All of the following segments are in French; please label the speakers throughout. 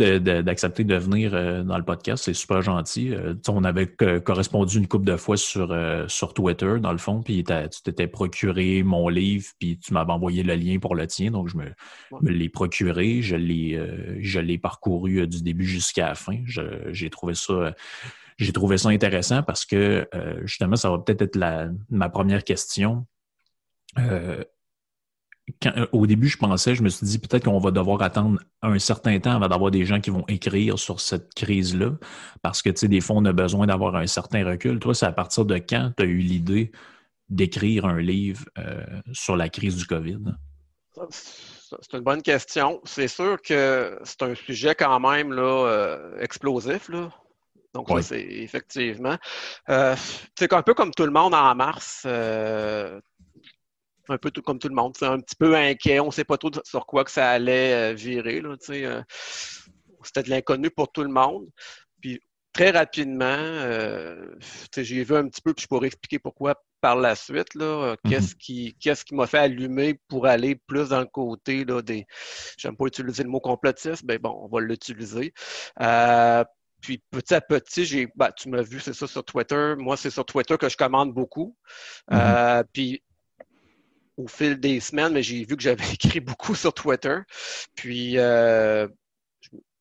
Speaker 1: Merci de- de- d'accepter de, venir euh, dans le podcast. C'est super gentil. Euh, on avait co- correspondu une couple de fois sur, euh, sur Twitter, dans le fond, puis tu t'étais procuré mon livre, puis tu m'avais envoyé le lien pour le tien. Donc, je me, me l'ai procuré. Je l'ai parcouru du début jusqu'à la fin. J'ai trouvé ça. j'ai trouvé ça intéressant parce que euh, justement, ça va peut-être être la, ma première question. Euh, quand- euh, au début, je pensais, je me suis dit peut-être qu'on va devoir attendre un certain temps avant d'avoir des gens qui vont écrire sur cette crise-là, parce que, tu sais, des fois, on a besoin d'avoir un certain recul. Toi, c'est à partir de quand tu as eu l'idée d'écrire un livre euh, sur la crise du COVID?
Speaker 2: C'est une bonne question. C'est sûr que c'est un sujet quand même là, euh, explosif. Là. Donc, ça,
Speaker 1: Oui.
Speaker 2: c'est effectivement. Euh, c'est un peu comme tout le monde en mars. euh, un peu tout, comme tout le monde. C'est un petit peu inquiet. On ne sait pas trop sur quoi que ça allait euh, virer. Là, euh, C'était de l'inconnu pour tout le monde. Puis très rapidement, euh, j'ai vu un petit peu, puis je pourrais expliquer pourquoi par la suite. Là, euh, qu'est-ce qui, qu'est-ce qui m'a fait allumer pour aller plus dans le côté là, des. J'aime pas utiliser le mot complotiste, mais bon, on va l'utiliser. Euh, puis petit à petit, j'ai, ben, tu m'as vu, c'est ça sur Twitter. Moi, c'est sur Twitter que je commande beaucoup. Euh, puis au fil des semaines, mais j'ai vu que j'avais écrit beaucoup sur Twitter. Puis euh,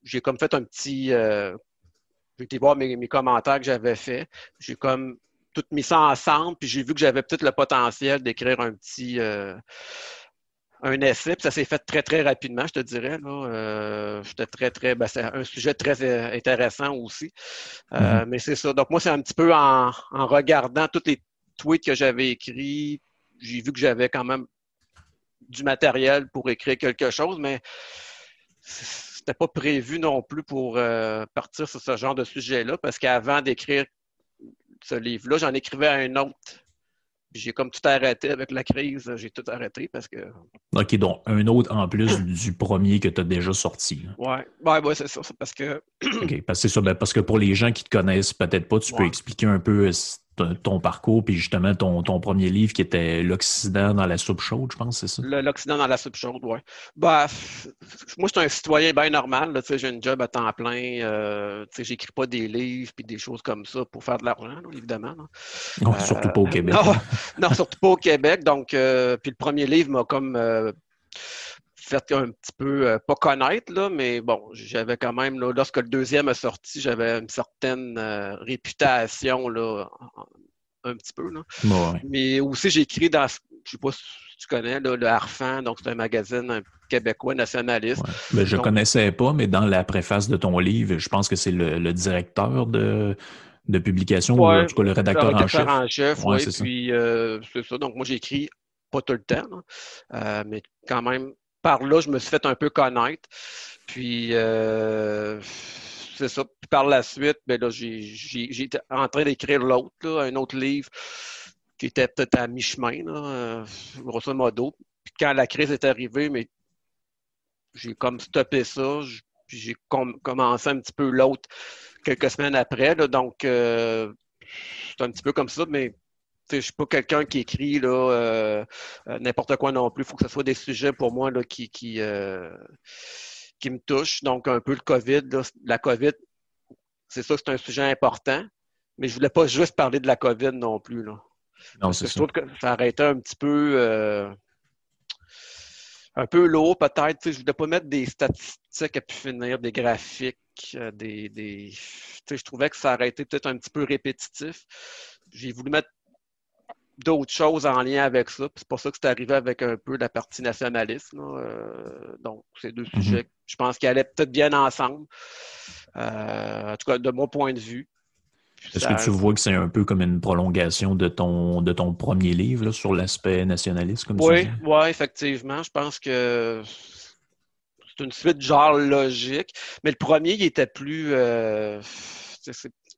Speaker 2: j'ai comme fait un petit. euh, j'ai été voir mes, mes commentaires que j'avais faits. J'ai comme tout mis ça ensemble, puis j'ai vu que j'avais peut-être le potentiel d'écrire un petit. euh, un essai, puis ça s'est fait très, très rapidement, je te dirais. Là. Euh, J'étais très, très. Ben, c'est un sujet très intéressant aussi. Euh, Mais c'est ça. Donc, moi, c'est un petit peu en, en regardant tous les tweets que j'avais écrits, j'ai vu que j'avais quand même du matériel pour écrire quelque chose, mais c'était pas prévu non plus pour euh, partir sur ce genre de sujet-là, parce qu'avant d'écrire ce livre-là, j'en écrivais un autre. J'ai comme tout arrêté avec la crise, j'ai tout arrêté parce que.
Speaker 1: OK, donc un autre en plus du premier que tu as déjà sorti. là.
Speaker 2: Ouais, ouais, ouais, c'est ça. parce que.
Speaker 1: OK, parce que, c'est ça, ben, parce que pour les gens qui te connaissent peut-être pas, tu peux expliquer un peu euh, ton, parcours, puis justement ton, ton premier livre qui était L'Occident dans la soupe chaude, je pense, c'est ça?
Speaker 2: L'Occident dans la soupe chaude, oui. Bah, moi, je suis un citoyen bien normal. là, tu sais, J'ai une job à temps plein. Euh, tu sais, J'écris pas des livres puis des choses comme ça pour faire de l'argent, évidemment. là.
Speaker 1: Non,
Speaker 2: Euh,
Speaker 1: surtout pas au Québec.
Speaker 2: Non, non, surtout pas au Québec. Donc, euh, puis le premier livre m'a comme euh, fait un petit peu, euh, pas connaître, là, mais bon, j'avais quand même, là, lorsque le deuxième est sorti, j'avais une certaine euh, réputation, là, un petit peu. Là.
Speaker 1: Ouais.
Speaker 2: Mais aussi, j'ai écrit dans, je sais pas si tu connais, là, le Harfan, donc c'est un magazine un québécois nationaliste.
Speaker 1: Ouais. Ben, je
Speaker 2: Donc-
Speaker 1: connaissais pas, mais dans la préface de ton livre, je pense que c'est le, le directeur de, de publication, ou en tout cas le rédacteur en chef.
Speaker 2: en chef,
Speaker 1: Ouais.
Speaker 2: Puis, euh, c'est ça. Donc, moi, j'ai écrit pas tout le temps, euh, mais quand même, par là, je me suis fait un peu connaître. Puis, euh, c'est ça. Puis, par la suite, ben là, j'ai- en train d'écrire l'autre, un autre livre qui était peut-être à mi-chemin, euh, grosso modo. Puis, quand la crise est arrivée, mais j'ai comme stoppé ça. Puis, j'ai com- commencé un petit peu l'autre quelques semaines après. là. donc, euh, c'est un petit peu comme ça, mais je ne suis pas quelqu'un qui écrit là, euh, euh, n'importe quoi non plus. Il faut que ce soit des sujets pour moi là, qui, qui, euh, qui me touche. Donc, un peu le COVID. La COVID, c'est ça, c'est un sujet important. Mais je voulais pas juste parler de la COVID non plus. Là. Non, c'est Je trouve que ça aurait été un petit peu. Un peu lourd, peut-être. Je ne voulais pas mettre des statistiques à pu finir, des graphiques, des. des je trouvais que ça aurait été peut-être un petit peu répétitif. J'ai voulu mettre d'autres choses en lien avec ça. C'est pour ça que c'est arrivé avec un peu la partie nationalisme. Euh, donc, ces deux mhm. sujets, je pense qu'ils allaient peut-être bien ensemble. Euh, en tout cas, de mon point de vue.
Speaker 1: Est-ce que tu vois que c'est un peu comme une prolongation de ton, de ton premier livre sur l'aspect nationaliste? Comme
Speaker 2: oui, oui, effectivement. Je pense que c'est une suite genre logique. Mais le premier, il était plus. Euh,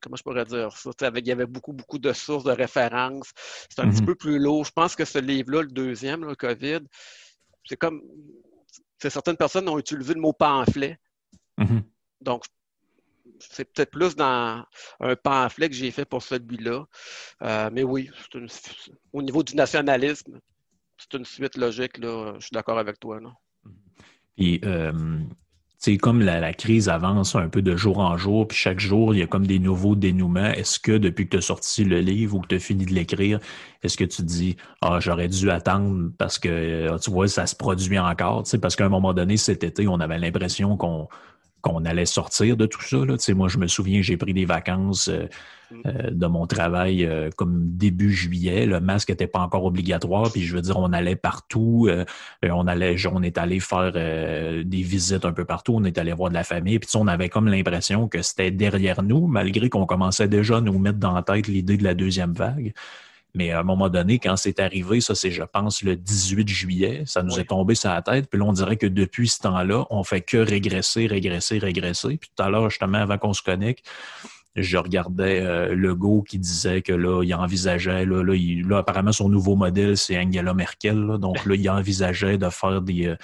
Speaker 2: comment je pourrais dire ça? il y avait beaucoup, beaucoup de sources de référence. C'est un petit mhm. peu plus lourd. Je pense que ce livre-là, le deuxième, le COVID, c'est comme. Certaines personnes ont utilisé le mot pamphlet. Mhm. Donc, c'est peut-être plus dans un pamphlet que j'ai fait pour celui-là. Euh, mais oui, au niveau du nationalisme, c'est une suite logique. Là. Je suis d'accord avec toi. Non?
Speaker 1: Puis, euh, c'est comme la, crise avance un peu de jour en jour, puis chaque jour, il y a comme des nouveaux dénouements. Est-ce que depuis que tu as sorti le livre ou que tu as fini de l'écrire, est-ce que tu te dis Ah, j'aurais dû attendre parce que euh, tu vois, ça se produit encore? Parce qu'à un moment donné, cet été, on avait l'impression qu'on qu'on allait sortir de tout ça. Là. Moi, je me souviens, j'ai pris des vacances euh, mm. euh, de mon travail euh, comme début juillet. Le masque n'était pas encore obligatoire. Puis je veux dire, on allait partout. on allait, on est allé faire des visites un peu partout. On est allé voir de la famille. Puis on avait comme l'impression que c'était derrière nous, malgré qu'on commençait déjà à nous mettre dans la tête l'idée de la deuxième vague. Mais à un moment donné, quand c'est arrivé, ça c'est, je pense, le 18 juillet, ça nous est tombé sur la tête. Puis là, on dirait que depuis ce temps-là, on fait que régresser, régresser, régresser. Puis tout à l'heure, justement, avant qu'on se connecte, je regardais euh, Legault qui disait que là, il envisageait, là, là, apparemment, son nouveau modèle, c'est Angela Merkel. donc là, il envisageait de faire des, euh,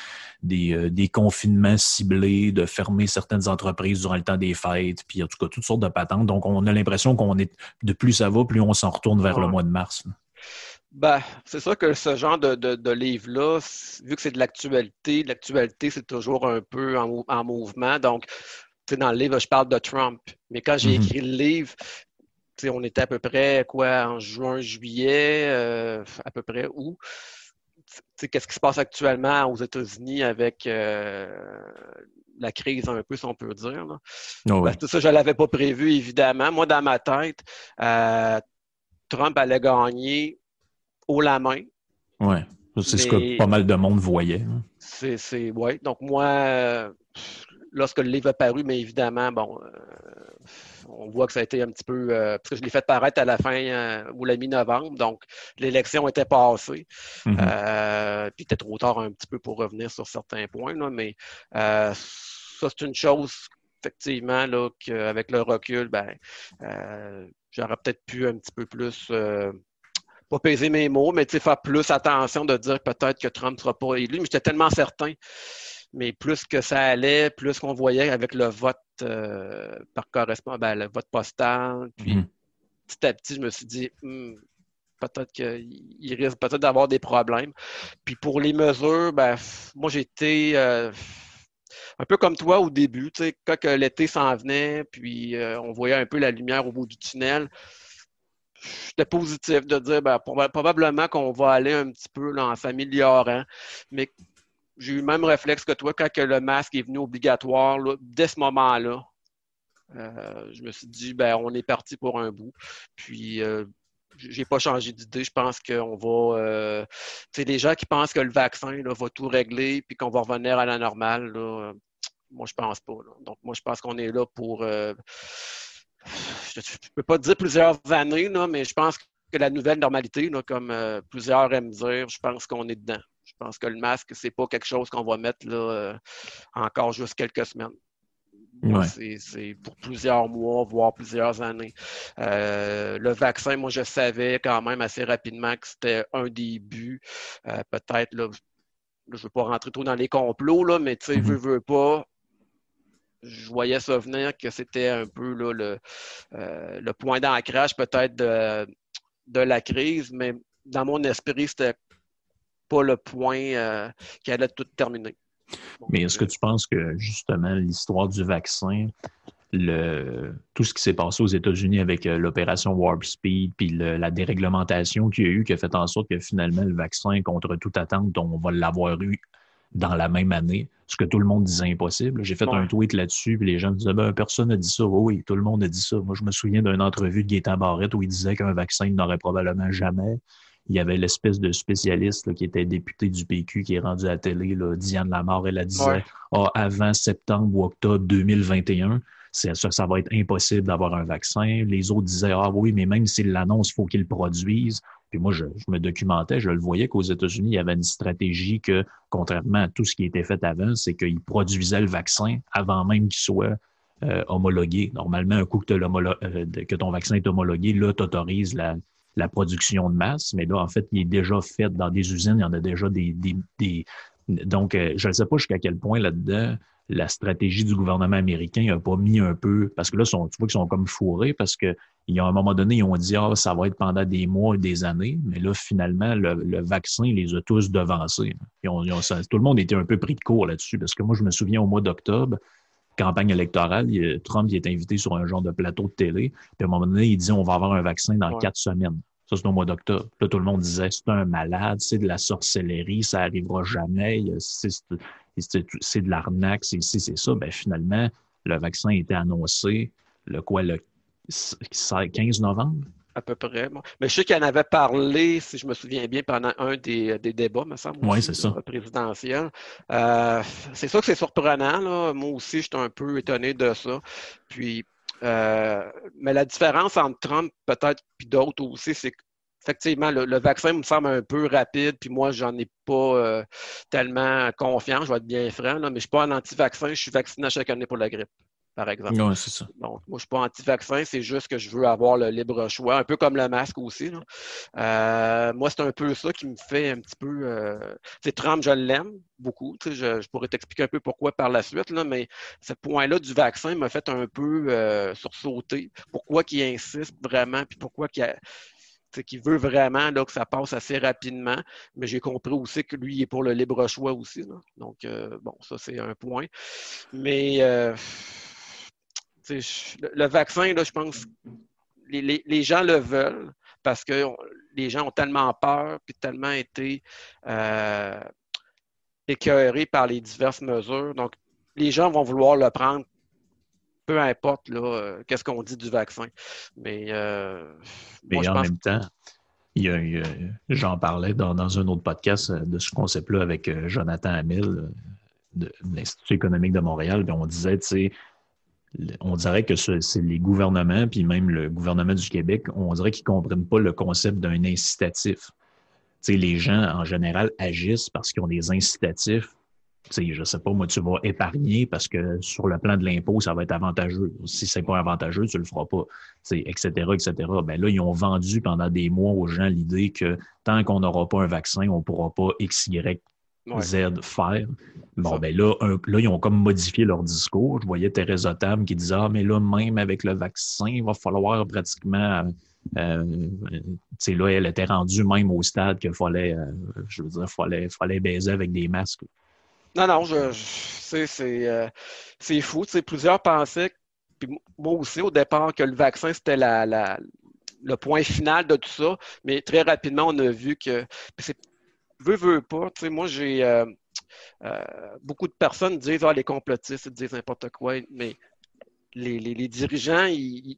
Speaker 1: des, euh, des, confinements ciblés, de fermer certaines entreprises durant le temps des fêtes, puis en tout cas, toutes sortes de patentes. Donc, on a l'impression qu'on est, de plus ça va, plus on s'en retourne vers le mois de mars.
Speaker 2: Ben, c'est ça que ce genre de, de, livre-là, vu que c'est de l'actualité, l'actualité, c'est toujours un peu en, en mouvement. Donc, dans le livre, je parle de Trump. Mais quand j'ai mhm. écrit le livre, on était à peu près quoi en juin, juillet, euh, à peu près où? Qu'est-ce qui se passe actuellement aux États-Unis avec euh, la crise, un peu, si on peut dire. Oh, ben, tout ça, je ne l'avais pas prévu, évidemment. Moi, dans ma tête, euh, Trump allait gagner haut la main.
Speaker 1: Oui, c'est ce que pas mal de monde voyait. Hein.
Speaker 2: C'est, oui. Donc, moi, lorsque le livre a paru, mais évidemment, bon, euh, on voit que ça a été un petit peu. Euh, parce que je l'ai fait paraître à la fin euh, ou la mi-novembre, donc l'élection était passée. Mm-hmm. puis il était trop tard un petit peu pour revenir sur certains points, mais ça, c'est une chose, effectivement, là, qu'avec le recul, ben, j'aurais peut-être pu un petit peu plus pas peser mes mots, mais faire plus attention de dire peut-être que Trump ne sera pas élu. Mais j'étais tellement certain mais plus que ça allait, plus qu'on voyait avec le vote euh, par correspondance, ben, le vote postal. Puis mhm. petit à petit, je me suis dit, hmm, peut-être qu'il risque peut-être d'avoir des problèmes. Puis pour les mesures, ben, moi j'étais euh, un peu comme toi au début, tu sais, quand l'été s'en venait, puis euh, on voyait un peu la lumière au bout du tunnel. J'étais positif de dire ben, probablement qu'on va aller un petit peu là, en s'améliorant, mais j'ai eu le même réflexe que toi quand le masque est venu obligatoire. dès ce moment-là, euh, je me suis dit, ben, on est parti pour un bout. Puis, euh, j'ai pas changé d'idée. Je pense qu'on va. Euh, tu sais, les gens qui pensent que le vaccin va tout régler puis qu'on va revenir à la normale, moi, je pense pas. Donc, moi, je pense qu'on est là pour. je ne peux pas dire plusieurs années, mais je pense que la nouvelle normalité, comme plusieurs aiment dire, je pense qu'on est dedans. Je pense que le masque, c'est pas quelque chose qu'on va mettre là, euh, encore juste quelques semaines. C'est pour plusieurs mois, voire plusieurs années. Euh, le vaccin, moi, je savais quand même assez rapidement que c'était un début. Euh, peut-être, là, je ne veux pas rentrer trop dans les complots, là, mais tu sais, veux, mm-hmm. veux pas, je voyais ça venir que c'était un peu là, le, le point d'ancrage peut-être de, de la crise, mais dans mon esprit, c'était pas le point euh, qui allait tout terminer.
Speaker 1: Mais est-ce que tu penses que justement l'histoire du vaccin, le, tout ce qui s'est passé aux États-Unis avec euh, l'opération Warp Speed, puis la déréglementation qu'il y a eu, qui a fait en sorte que finalement le vaccin, contre toute attente, on va l'avoir eu dans la même année, ce que tout le monde disait impossible. J'ai fait un tweet là-dessus, puis les gens me disaient ben, personne n'a dit ça. oui, tout le monde a dit ça. Moi, je me souviens d'une entrevue de Gaétan Barrette où il disait qu'un vaccin n'aurait probablement jamais. Il y avait l'espèce de spécialiste qui était député du PQ qui est rendu à la télé, là, Diane Lamar, elle a disait ah, avant septembre ou octobre 2021 ça, ça va être impossible d'avoir un vaccin. Les autres disaient, ah oui, mais même s'ils l'annoncent, il faut qu'ils le produisent. Puis moi, je, me documentais, je le voyais qu'aux États-Unis, il y avait une stratégie que, contrairement à tout ce qui était fait avant, c'est qu'ils produisaient le vaccin avant même qu'il soit euh, homologué. Normalement, un coup que, euh, que, ton vaccin est homologué, là, tu autorises la, la, production de masse. Mais là, en fait, il est déjà fait dans des usines, il y en a déjà des... des, Donc, euh, je ne sais pas jusqu'à quel point là-dedans la stratégie du gouvernement américain n'a pas mis un peu, parce que là, sont, tu vois qu'ils sont comme fourrés, parce qu'à un moment donné, ils ont dit, ah, ça va être pendant des mois et des années, mais là, finalement, le, vaccin les a tous devancés. tout le monde était un peu pris de court là-dessus, parce que moi, je me souviens au mois d'octobre, campagne électorale, Trump il est invité sur un genre de plateau de télé, puis à un moment donné, il dit, on va avoir un vaccin dans quatre semaines. Ça, c'est au mois d'octobre. Là, tout le monde disait, c'est un malade, c'est de la sorcellerie, ça arrivera jamais, c'est de l'arnaque, c'est ici, c'est ça. Ben, finalement, le vaccin a été annoncé, le quoi, le 15 novembre?
Speaker 2: À peu près. Mais je sais qu'il en avait parlé, si je me souviens bien, pendant un des, débats, me semble.
Speaker 1: Oui, c'est ça.
Speaker 2: Présidentiel. Euh, c'est ça que c'est surprenant. Là. Moi aussi, je suis un peu étonné de ça. Puis, euh, mais la différence entre Trump, peut-être, puis d'autres aussi, c'est que effectivement, le, vaccin me semble un peu rapide, puis moi, j'en ai pas euh, tellement confiance, je vais être bien franc, mais je ne suis pas un anti-vaccin, je suis vacciné chaque année pour la grippe, par exemple.
Speaker 1: Oui, c'est ça.
Speaker 2: Donc, moi, je ne suis pas anti-vaccin, c'est juste que je veux avoir le libre choix, un peu comme le masque aussi. Euh, moi, c'est un peu ça qui me fait un petit peu. Euh... Trump, je l'aime beaucoup. Je, je, pourrais t'expliquer un peu pourquoi par la suite, là, mais ce point-là du vaccin m'a fait un peu euh, sursauter. Pourquoi qu'il insiste vraiment, puis pourquoi qu'il a qui veut vraiment là, que ça passe assez rapidement, mais j'ai compris aussi que lui il est pour le libre choix aussi. Donc, euh, bon, ça, c'est un point. Mais euh, le, vaccin, là, je pense, les, les, gens le veulent parce que les gens ont tellement peur puis tellement été euh, écœurés par les diverses mesures. Donc, les gens vont vouloir le prendre peu importe là, euh, qu'est-ce qu'on dit du vaccin. Mais, euh,
Speaker 1: Mais en même temps, j'en parlais dans, un autre podcast euh, de ce concept-là avec Jonathan Hamil de, l'Institut économique de Montréal. Puis on disait, tu sais, on dirait que c'est les gouvernements, puis même le gouvernement du Québec, on dirait qu'ils ne comprennent pas le concept d'un incitatif. Les gens, en général, agissent parce qu'ils ont des incitatifs je je sais pas, moi, tu vas épargner parce que sur le plan de l'impôt, ça va être avantageux. Si c'est pas avantageux, tu le feras pas, etc., etc. Ben là, ils ont vendu pendant des mois aux gens l'idée que tant qu'on n'aura pas un vaccin, on pourra pas X, Z faire. Bon, ben là, là, ils ont comme modifié leur discours. Je voyais Thérèse Tam qui disait Ah, mais là, même avec le vaccin, il va falloir pratiquement. Euh, là, elle était rendue même au stade qu'il fallait, euh, je veux dire, fallait, fallait baiser avec des masques.
Speaker 2: Non, non, je, sais, c'est, euh, c'est fou. plusieurs pensaient, puis moi aussi au départ, que le vaccin, c'était la, la, le point final de tout ça. Mais très rapidement, on a vu que c'est veut, veut pas. Moi, j'ai euh, euh, beaucoup de personnes disent Ah, les complotistes, ils disent n'importe quoi, mais les, les, les dirigeants, ils,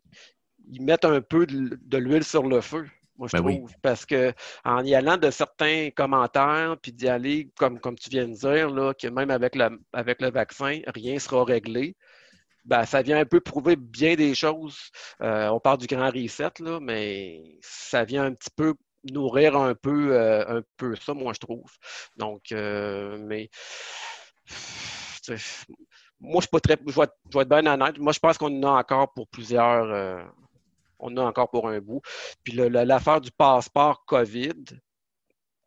Speaker 2: ils, mettent un peu de l'huile sur le feu moi, je ben trouve. Parce que en y allant de certains commentaires, puis d'y aller, comme, comme tu viens de dire, là, que même avec le, avec le vaccin, rien ne sera réglé. Ben, ça vient un peu prouver bien des choses. Euh, on parle du grand reset, là, mais ça vient un petit peu nourrir un peu, euh, un peu ça, moi, je trouve. Donc, euh, mais moi, je suis pas très. Je vais, être, bien honnête. Moi, je pense qu'on en a encore pour plusieurs on a encore pour un bout. Puis l'affaire du passeport COVID,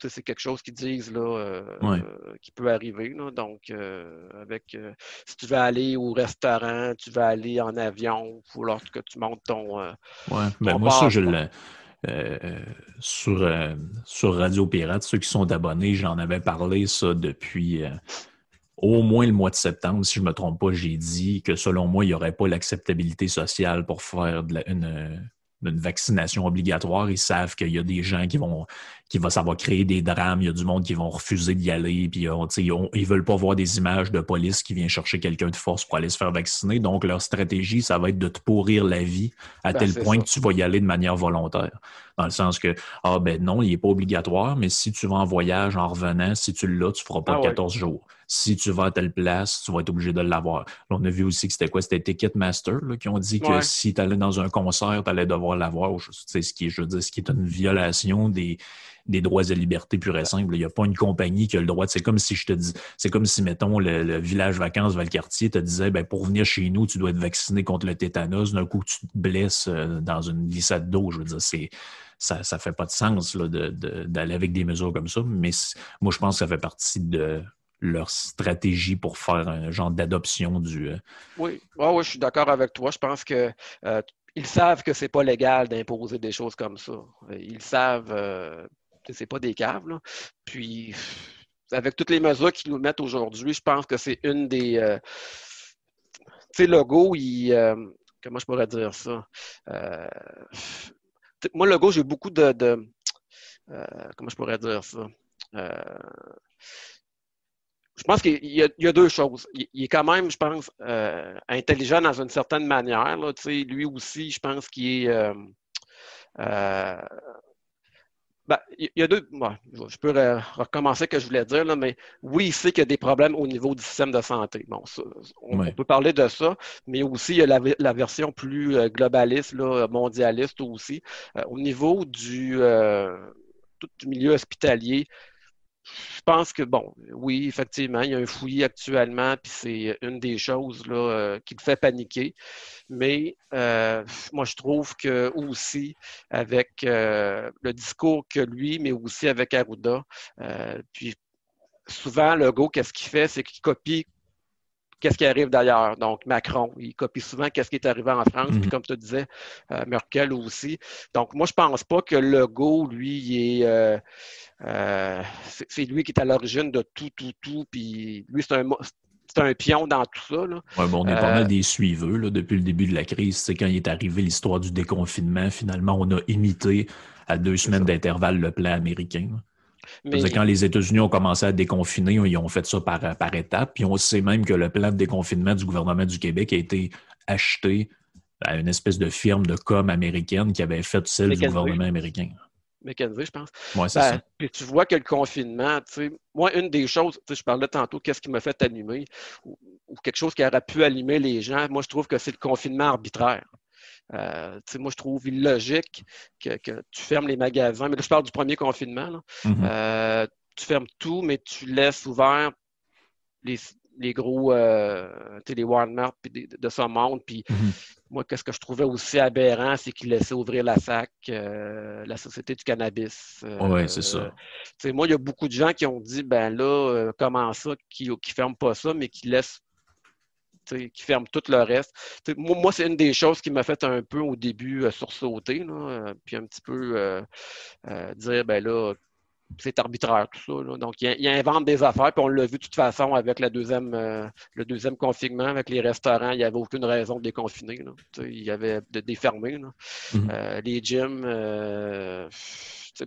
Speaker 2: c'est quelque chose qu'ils disent là, euh, qui peut arriver. Donc, euh, avec euh, si tu veux aller au restaurant, tu veux aller en avion, ou lorsque tu montes ton.
Speaker 1: oui, ben moi, ça, je l'ai. Sur, sur Radio Pirate, ceux qui sont abonnés, j'en avais parlé ça depuis au moins le mois de septembre, si je ne me trompe pas, j'ai dit que selon moi, il n'y aurait pas l'acceptabilité sociale pour faire de une, une vaccination obligatoire. Ils savent qu'il y a des gens qui vont, qui va, ça va créer des drames. Il y a du monde qui vont refuser d'y aller. Puis on, ils veulent pas voir des images de police qui vient chercher quelqu'un de force pour aller se faire vacciner. Donc leur stratégie, ça va être de te pourrir la vie à ben, tel point que tu vas y aller de manière volontaire. Dans le sens que ah ben non, il n'est pas obligatoire, mais si tu vas en voyage en revenant, si tu l'as, tu ne feras pas 14 ah jours si tu vas à telle place, tu vas être obligé de l'avoir. on a vu aussi que c'était quoi? C'était Ticketmaster là, qui ont dit que si tu allais dans un concert, tu allais devoir l'avoir. Ce qui, je veux dire, ce qui est une violation des, des droits et libertés pur et simple. Il n'y a pas une compagnie qui a le droit. C'est comme si je te dis, c'est comme si, mettons, le, village vacances Valcartier te disait, ben, pour venir chez nous, tu dois être vacciné contre le tétanos. D'un coup, tu te blesses euh, dans une glissade d'eau. Je veux dire, c'est, ça ne fait pas de sens d'aller avec des mesures comme ça. Mais moi, je pense que ça fait partie de leur stratégie pour faire un genre d'adoption du. Euh,
Speaker 2: oui. oui, je suis d'accord avec toi. Je pense que euh, ils savent que c'est pas légal d'imposer des choses comme ça. Ils savent euh, que c'est pas des caves. Là. Puis avec toutes les mesures qu'ils nous mettent aujourd'hui, je pense que c'est une des. tu sais, Logo, il. comment je pourrais dire ça? moi, Logo, j'ai beaucoup de. de comment je pourrais dire ça? Je pense qu'il y, a deux choses. Il, est quand même, je pense, euh, intelligent dans une certaine manière. Là. Lui aussi, je pense qu'il est. Euh, euh, ben, il y a deux. je peux recommencer ce que je voulais dire, là, mais oui, il sait qu'il y a des problèmes au niveau du système de santé. Bon, on, peut parler de ça, mais aussi il y a la, version plus globaliste, là, mondialiste aussi. au niveau du, tout du milieu hospitalier, je pense que, bon, oui, effectivement, il y a un fouillis actuellement, puis c'est une des choses là, euh, qui le fait paniquer. Mais euh, moi, je trouve que aussi, avec euh, le discours que lui, mais aussi avec Arruda, puis souvent, le go, qu'est-ce qu'il fait? C'est qu'il copie qu'est-ce qui arrive d'ailleurs? Donc, Macron, il copie souvent qu'est-ce qui est arrivé en France, puis mhm. comme tu disais, Merkel aussi. Donc, moi, je pense pas que le go, lui, il est euh, c'est lui qui est à l'origine de tout, tout, tout. Puis lui, c'est un, un pion dans tout ça. Là.
Speaker 1: bon, on est pas mal euh, des suiveux là, depuis le début de la crise. C'est quand il est arrivé l'histoire du déconfinement, finalement, on a imité à deux semaines d'intervalle le plan américain. Mais... Quand les États-Unis ont commencé à déconfiner, ils ont fait ça par, par étapes. Puis on sait même que le plan de déconfinement du gouvernement du Québec a été acheté à une espèce de firme de com américaine qui avait fait celle du gouvernement américain.
Speaker 2: McKenzie, je pense.
Speaker 1: Oui, c'est ben, ça.
Speaker 2: Puis tu vois que le confinement, tu sais, moi, une des choses, tu sais, je parlais tantôt, qu'est-ce qui m'a fait allumer, ou, quelque chose qui aurait pu allumer les gens, moi, je trouve que c'est le confinement arbitraire. Euh, moi, je trouve illogique que, tu fermes les magasins. Mais là, je parle du premier confinement. Là. Mm-hmm. Euh, tu fermes tout, mais tu laisses ouvert les, les gros euh, les Walmart de, de ce monde. Puis mm-hmm. moi, qu'est-ce que je trouvais aussi aberrant, c'est qu'ils laissaient ouvrir la SAC, euh, la Société du cannabis.
Speaker 1: Euh, oui, c'est ça.
Speaker 2: moi, il y a beaucoup de gens qui ont dit ben là, comment ça, qui ne ferment pas ça, mais qui laissent qui ferment tout le reste. moi, c'est une des choses qui m'a fait un peu au début sursauter, là, puis un petit peu dire ben là, c'est arbitraire tout ça. Donc, il, invente des affaires, puis on l'a vu de toute façon avec la deuxième, euh, le deuxième confinement, avec les restaurants, il n'y avait aucune raison de déconfiner. Là. Il y avait de défermer. Mm-hmm. Euh, les gyms, euh,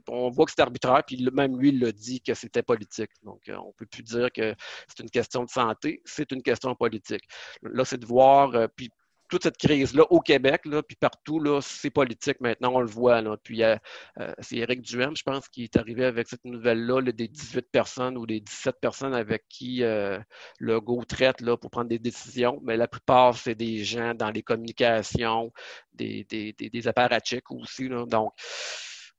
Speaker 2: on voit que c'est arbitraire, puis même lui, il l'a dit que c'était politique. Donc, on ne peut plus dire que c'est une question de santé, c'est une question politique. Là, c'est de voir, puis toute cette crise-là au Québec, là, puis partout, c'est politique maintenant, on le voit. Là. Puis euh, euh, c'est Éric Duhem, je pense, qui est arrivé avec cette nouvelle-là, des 18 personnes ou des 17 personnes avec qui euh, le GO traite là, pour prendre des décisions. Mais la plupart, c'est des gens dans les communications, des, des, des, apparatchiks aussi. Là. Donc,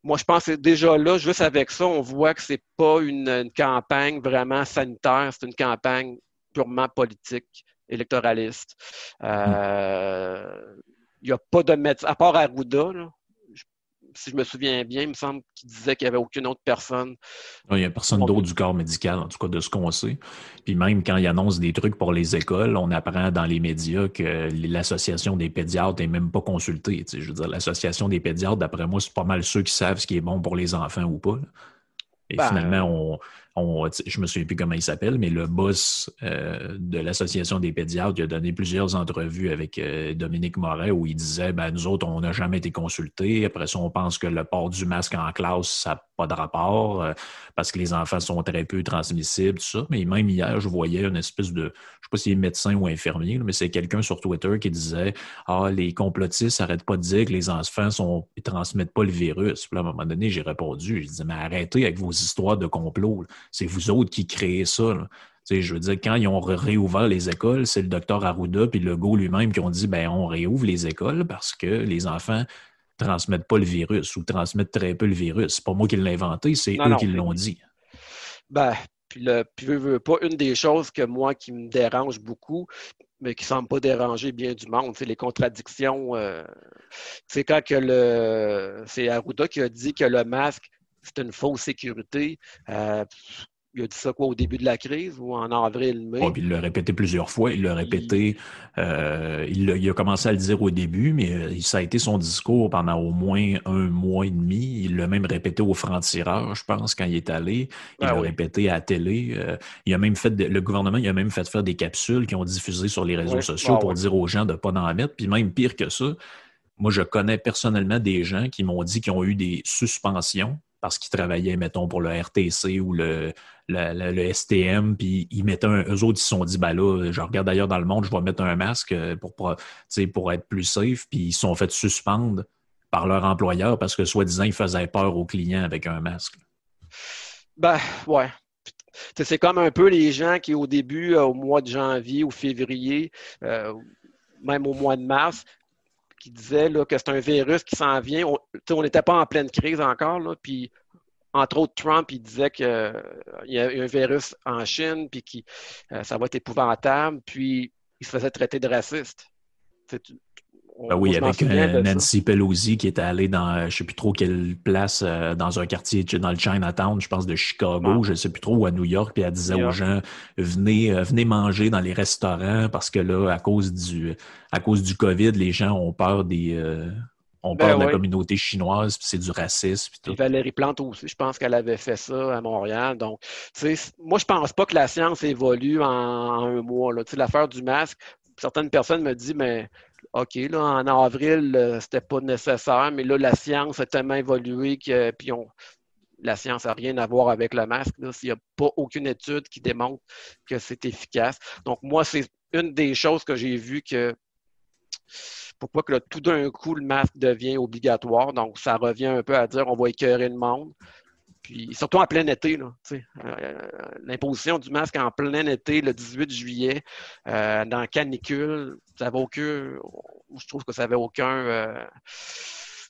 Speaker 2: moi, je pense que déjà là, juste avec ça, on voit que c'est pas une, une campagne vraiment sanitaire, c'est une campagne purement politique électoraliste. Il euh, n'y a pas de médecin, à part Arruda, si je me souviens bien, il me semble qu'il disait qu'il n'y avait aucune autre personne.
Speaker 1: Il n'y a personne d'autre du corps médical, en tout cas de ce qu'on sait. Puis même quand il annonce des trucs pour les écoles, on apprend dans les médias que l'association des pédiatres n'est même pas consultée. je veux dire, l'association des pédiatres, d'après moi, c'est pas mal ceux qui savent ce qui est bon pour les enfants ou pas. Et ben, finalement, on, on, je me souviens plus comment il s'appelle, mais le boss euh, de l'Association des pédiatres a donné plusieurs entrevues avec euh, Dominique Moret où il disait ben, Nous autres, on n'a jamais été consultés. Après ça, on pense que le port du masque en classe, ça n'a pas de rapport euh, parce que les enfants sont très peu transmissibles, tout ça. Mais même hier, je voyais une espèce de, je ne sais pas si est médecin ou infirmier, mais c'est quelqu'un sur Twitter qui disait Ah, les complotistes n'arrêtent pas de dire que les enfants sont, ils transmettent pas le virus. Puis à un moment donné, j'ai répondu, je disais, mais arrêtez avec vos histoires de complot. C'est vous autres qui créez ça. je veux dire, quand ils ont réouvert les écoles, c'est le docteur Arruda puis le go lui-même qui ont dit ben on réouvre les écoles parce que les enfants transmettent pas le virus ou transmettent très peu le virus. C'est pas moi qui l'ai inventé, c'est eux qui l'ont dit.
Speaker 2: Ben, puis, le, puis pas une des choses que moi qui me dérange beaucoup, mais qui ne semble pas déranger bien du monde, c'est les contradictions. Euh, c'est quand que le c'est Arruda qui a dit que le masque c'est une fausse sécurité. Euh, il a dit ça quoi au début de la crise ou en avril, mai?
Speaker 1: il l'a répété plusieurs fois. Il l'a répété. Euh, il, a, commencé à le dire au début, mais euh, ça a été son discours pendant au moins un mois et demi. Il l'a même répété au franc-tireur, je pense, quand il est allé. Il ah l'a répété à la télé. il a même fait le gouvernement, il a même fait faire des capsules qui ont diffusé sur les réseaux sociaux ah pour dire aux gens de ne pas en mettre. Puis même pire que ça, moi, je connais personnellement des gens qui m'ont dit qu'ils ont eu des suspensions parce qu'ils travaillaient, mettons, pour le RTC ou le, STM, puis ils mettaient un, eux autres, ils se sont dit, ben là, je regarde d'ailleurs dans le monde, je vais mettre un masque euh, pour, pour, pour être plus safe, puis ils se sont fait suspendre par leur employeur parce que, soi-disant, ils faisaient peur aux clients avec un masque.
Speaker 2: Ben, ouais. C'est comme un peu les gens qui, au début, euh, au mois de janvier ou février, euh, même au mois de mars, disait là, que c'est un virus qui s'en vient. On n'était pas en pleine crise encore, là, puis entre autres, Trump, il disait qu'il euh, y a un virus en Chine, puis que euh, ça va être épouvantable, puis il se faisait traiter de raciste.
Speaker 1: Ben oui, avec euh, Nancy Pelosi qui était allée dans, je ne sais plus trop quelle place, euh, dans un quartier, dans le Chinatown, je pense, de Chicago, je ne sais plus trop, ou à New York, puis elle disait aux gens, venez, euh, venez manger dans les restaurants parce que là, à cause du, à cause du COVID, les gens ont peur des, ont ben peur de la communauté chinoise, puis c'est du racisme. Puis
Speaker 2: tout. Valérie Plante aussi, je pense qu'elle avait fait ça à Montréal. Donc, moi, je pense pas que la science évolue en, un mois. L'affaire du masque, certaines personnes me disent, mais OK, là, en avril, euh, c'était pas nécessaire, mais là, la science a tellement évolué que puis on, la science n'a rien à voir avec le masque. S'il n'y a pas aucune étude qui démontre que c'est efficace. Donc, moi, c'est une des choses que j'ai vues que pourquoi que tout d'un coup, le masque devient obligatoire. Donc, ça revient un peu à dire on va écœurer le monde. Puis surtout en plein été, euh, l'imposition du masque en plein été, le 18 juillet, euh, dans canicule, ça n'avait aucun. Je trouve que ça n'avait aucun.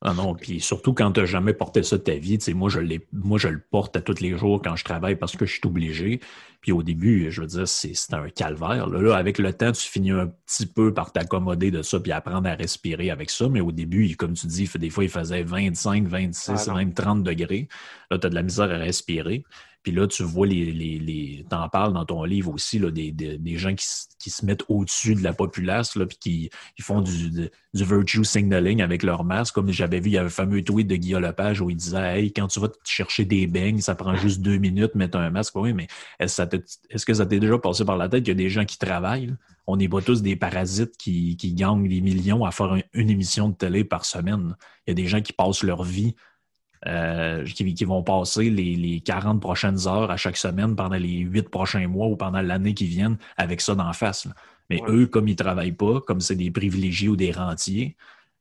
Speaker 1: Ah non, puis surtout quand tu n'as jamais porté ça de ta vie, moi je, moi je le porte à tous les jours quand je travaille parce que je suis obligé. Puis au début, je veux dire, c'est un calvaire. Là. avec le temps, tu finis un petit peu par t'accommoder de ça puis apprendre à respirer avec ça. Mais au début, comme tu dis, des fois, il faisait 25, 26, même 30 degrés. Là, tu as de la misère à respirer. Puis là, tu vois, les, les, les t'en parles dans ton livre aussi, là, des, des, des gens qui, qui, se mettent au-dessus de la populace, là, puis qui ils font du, du virtue signaling avec leur masque. Comme j'avais vu, il y a un fameux tweet de Guillaume Lepage où il disait Hey, quand tu vas te chercher des beignes, ça prend juste deux minutes, mettre un masque. Oui, mais est-ce, que ça t'est déjà passé par la tête? Qu'il y a des gens qui travaillent? On n'est pas tous des parasites qui, qui gagnent des millions à faire une émission de télé par semaine. Il y a des gens qui passent leur vie euh, qui, vont passer les, 40 prochaines heures à chaque semaine pendant les 8 prochains mois ou pendant l'année qui viennent avec ça d'en face. Mais eux, comme ils ne travaillent pas, comme c'est des privilégiés ou des rentiers,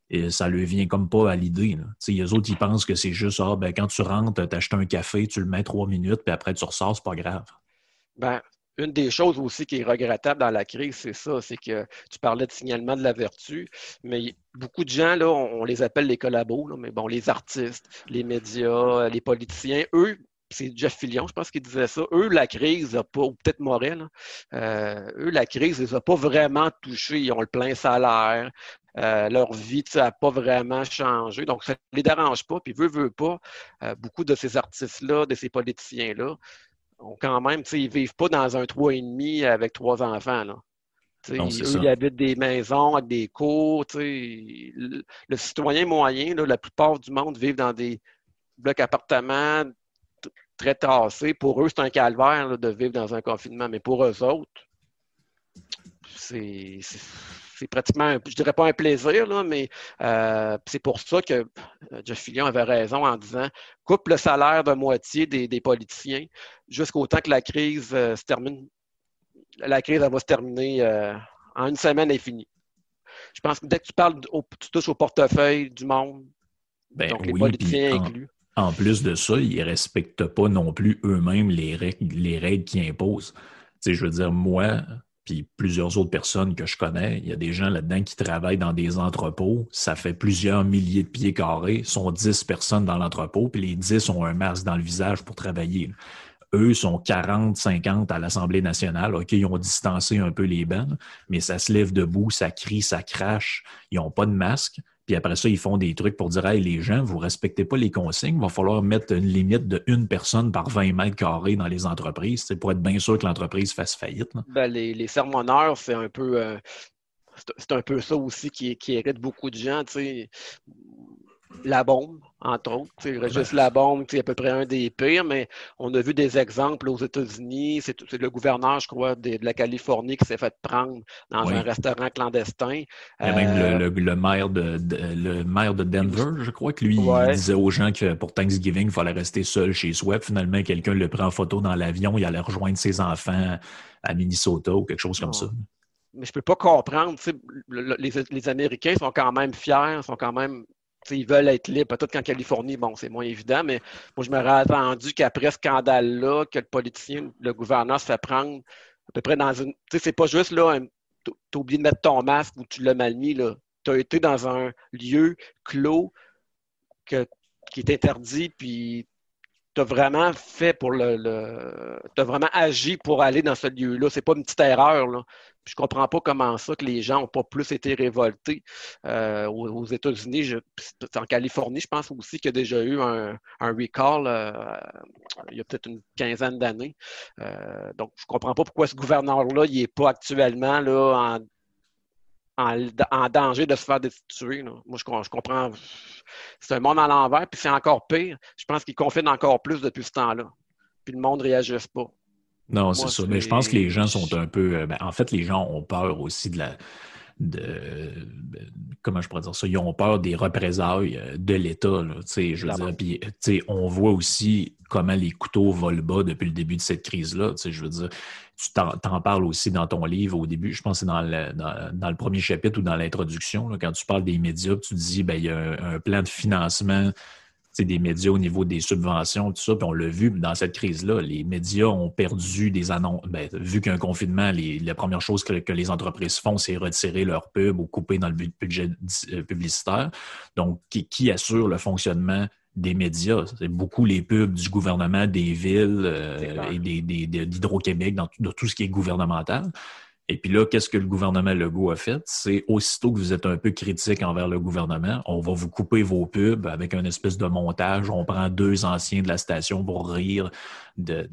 Speaker 1: et ça leur vient comme pas à l'idée. Les autres, ils pensent que c'est juste ah, ben, quand tu rentres, tu achètes un café, tu le mets trois minutes, puis après tu ressors, c'est pas grave.
Speaker 2: Ben, une des choses aussi qui est regrettable dans la crise, c'est ça, c'est que tu parlais de signalement de la vertu, mais beaucoup de gens, là, on, les appelle les collabos, mais bon, les artistes, les médias, les politiciens, eux, c'est Jeff Fillion, je pense qu'il disait ça. Eux, la crise, pas, ou peut-être Morel, euh, eux, la crise, ils n'ont pas vraiment touché. Ils ont le plein salaire. Euh, leur vie n'a pas vraiment changé. Donc, ça ne les dérange pas. Puis, veut, veut pas, euh, beaucoup de ces artistes-là, de ces politiciens-là, quand même, ils ne vivent pas dans un 3,5 avec trois enfants. Eux, ils habitent des maisons avec des cours. Le, citoyen moyen, la plupart du monde vivent dans des blocs appartements très tassés. Pour eux, c'est un calvaire de vivre dans un confinement, mais pour eux autres, c'est pratiquement, je dirais pas un plaisir, là, mais euh, c'est pour ça que euh, Jeff Fillion avait raison en disant coupe le salaire de moitié des, politiciens jusqu'au temps que la crise se termine. La crise va se terminer en une semaine, elle est finie. Je pense que dès que tu parles, tu touches au portefeuille du monde,
Speaker 1: ben donc les politiciens inclus. En plus de ça, ils ne respectent pas non plus eux-mêmes les règles, les règles qu'ils imposent. Je veux dire, moi, puis plusieurs autres personnes que je connais, il y a des gens là-dedans qui travaillent dans des entrepôts. Ça fait plusieurs milliers de pieds carrés. sont 10 personnes dans l'entrepôt, puis les 10 ont un masque dans le visage pour travailler. Eux sont 40, 50 à l'Assemblée nationale. OK, ils ont distancé un peu les bancs, mais ça se lève debout, ça crie, ça crache. Ils n'ont pas de masque. Puis après ça, ils font des trucs pour dire Hey, les gens, vous ne respectez pas les consignes, il va falloir mettre une limite de une personne par 20 mètres carrés dans les entreprises pour être bien sûr que l'entreprise fasse faillite.
Speaker 2: Ben, les, les, sermonneurs, c'est un peu. Euh, c'est un peu ça aussi qui, qui hérite beaucoup de gens. La bombe, entre autres. Juste la bombe, c'est à peu près un des pires, mais on a vu des exemples aux États-Unis. C'est le gouverneur, je crois, de, la Californie qui s'est fait prendre dans un restaurant clandestin.
Speaker 1: Il y a même le, euh, maire de, le maire de Denver, je crois, que lui, il disait aux gens que pour Thanksgiving, il fallait rester seul chez soi. Finalement, quelqu'un le prend en photo dans l'avion, il allait rejoindre ses enfants à Minnesota ou quelque chose comme ça
Speaker 2: mais je peux pas comprendre. Les, les, Américains sont quand même fiers, sont quand même ils veulent être libres. Peut-être qu'en Californie, bon, c'est moins évident, mais moi, je m'aurais attendu qu'après ce scandale-là, que le politicien, le gouverneur se fait prendre à peu près dans une. Tu sais, c'est pas juste là, tu as oublié de mettre ton masque ou tu l'as mal mis, là. Tu as été dans un lieu clos qui est interdit, puis tu as vraiment fait pour le. le tu as vraiment agi pour aller dans ce lieu-là. C'est pas une petite erreur. Là. Je je comprends pas comment ça que les gens n'ont pas plus été révoltés. Euh, aux, États-Unis, en Californie, je pense aussi qu'il y a déjà eu un, recall euh, il y a peut-être une quinzaine d'années. Euh, donc, je comprends pas pourquoi ce gouverneur-là, n'est pas actuellement là, en en, danger de se faire destituer. Moi, je, comprends. C'est un monde à l'envers, puis c'est encore pire. Je pense qu'ils confinent encore plus depuis ce temps-là. Puis le monde ne réagisse pas.
Speaker 1: Non, c'est ça. Mais je pense que les gens sont un peu. Euh, ben, en fait, les gens ont peur aussi de la. De, comment je pourrais dire ça? Ils ont peur des représailles euh, de l'État. Je veux dire, on voit aussi comment les couteaux volent bas depuis le début de cette crise-là. Je veux dire, tu t'en parles aussi dans ton livre au début, je pense que c'est dans le, dans, le premier chapitre ou dans l'introduction, quand tu parles des médias, tu dis ben, il y a un, plan de financement des médias au niveau des subventions, tout ça, puis on l'a vu dans cette crise-là. Les médias ont perdu des annonces. Ben, vu qu'un confinement, les, la première chose que, que les entreprises font, c'est retirer leur pub ou couper dans le budget euh, publicitaire. Donc, qui, qui assure le fonctionnement des médias. C'est beaucoup les pubs du gouvernement, des villes euh, et d'Hydro-Québec, dans, dans, tout ce qui est gouvernemental. Et puis là, qu'est-ce que le gouvernement Legault a fait? C'est aussitôt que vous êtes un peu critique envers le gouvernement, on va vous couper vos pubs avec un espèce de montage. On prend deux anciens de la station pour rire de,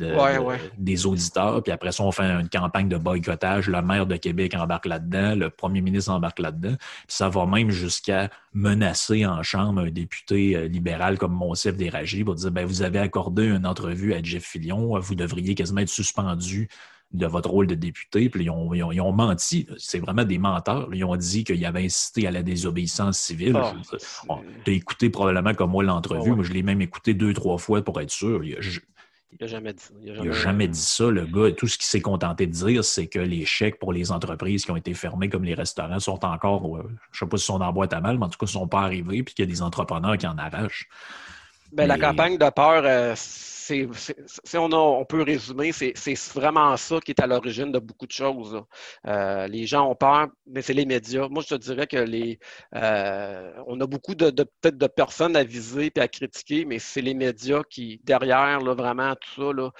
Speaker 1: des auditeurs. Puis après ça, on fait une campagne de boycottage. Le maire de Québec embarque là-dedans, le premier ministre embarque là-dedans. Puis ça va même jusqu'à menacer en chambre un député euh, libéral comme Monsef Déragi pour dire ben, vous avez accordé une entrevue à Jeff Fillion, vous devriez quasiment être suspendu de votre rôle de député. Puis ils ont, ils ont, menti. C'est vraiment des menteurs. Ils ont dit qu'il avait incité à la désobéissance civile. Ah, tu as écouté probablement comme moi l'entrevue. Moi, je l'ai même écouté deux, trois fois pour être sûr.
Speaker 2: Il n'a jamais dit ça.
Speaker 1: Il n'a jamais, dit ça, le gars. Tout ce qu'il s'est contenté de dire, c'est que les chèques pour les entreprises qui ont été fermées, comme les restaurants, sont encore, je ne sais pas si sont en boîte à mal, mais en tout cas, ne sont pas arrivés, puis qu'il y a des entrepreneurs qui en arrachent.
Speaker 2: Ben, La campagne de peur, euh, si on, peut résumer, c'est vraiment ça qui est à l'origine de beaucoup de choses. Euh, les gens ont peur, mais c'est les médias. Moi, je te dirais que les, euh, on a beaucoup de, peut-être de personnes à viser et à critiquer, mais c'est les médias qui, derrière, là, vraiment, tout ça, là,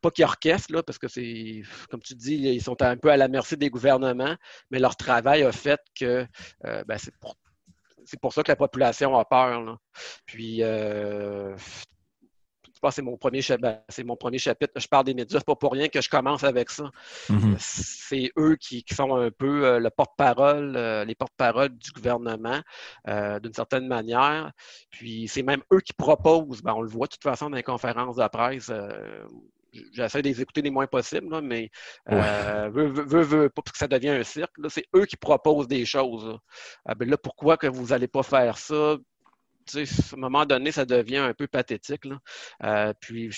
Speaker 2: pas qu'ils orchestrent, là, parce que c'est, comme tu dis, ils sont un peu à la merci des gouvernements, mais leur travail a fait que euh, ben, c'est pour ça que la population a peur. Puis, pense que c'est mon premier chapitre. C'est mon premier chapitre. Je parle des médias. C'est pas pour rien que je commence avec ça.
Speaker 1: Mhm.
Speaker 2: C'est eux qui, sont un peu euh, le porte-parole, euh, les porte-parole du gouvernement, euh, d'une certaine manière. Puis c'est même eux qui proposent. Ben, on le voit de toute façon dans les conférences de presse. J'essaie de les écouter les moins possible, mais veut, veut, pas parce que ça devient un cirque. C'est eux qui proposent des choses. Là. Ben là, pourquoi que vous n'allez pas faire ça? À un moment donné, ça devient un peu pathétique. Euh, puis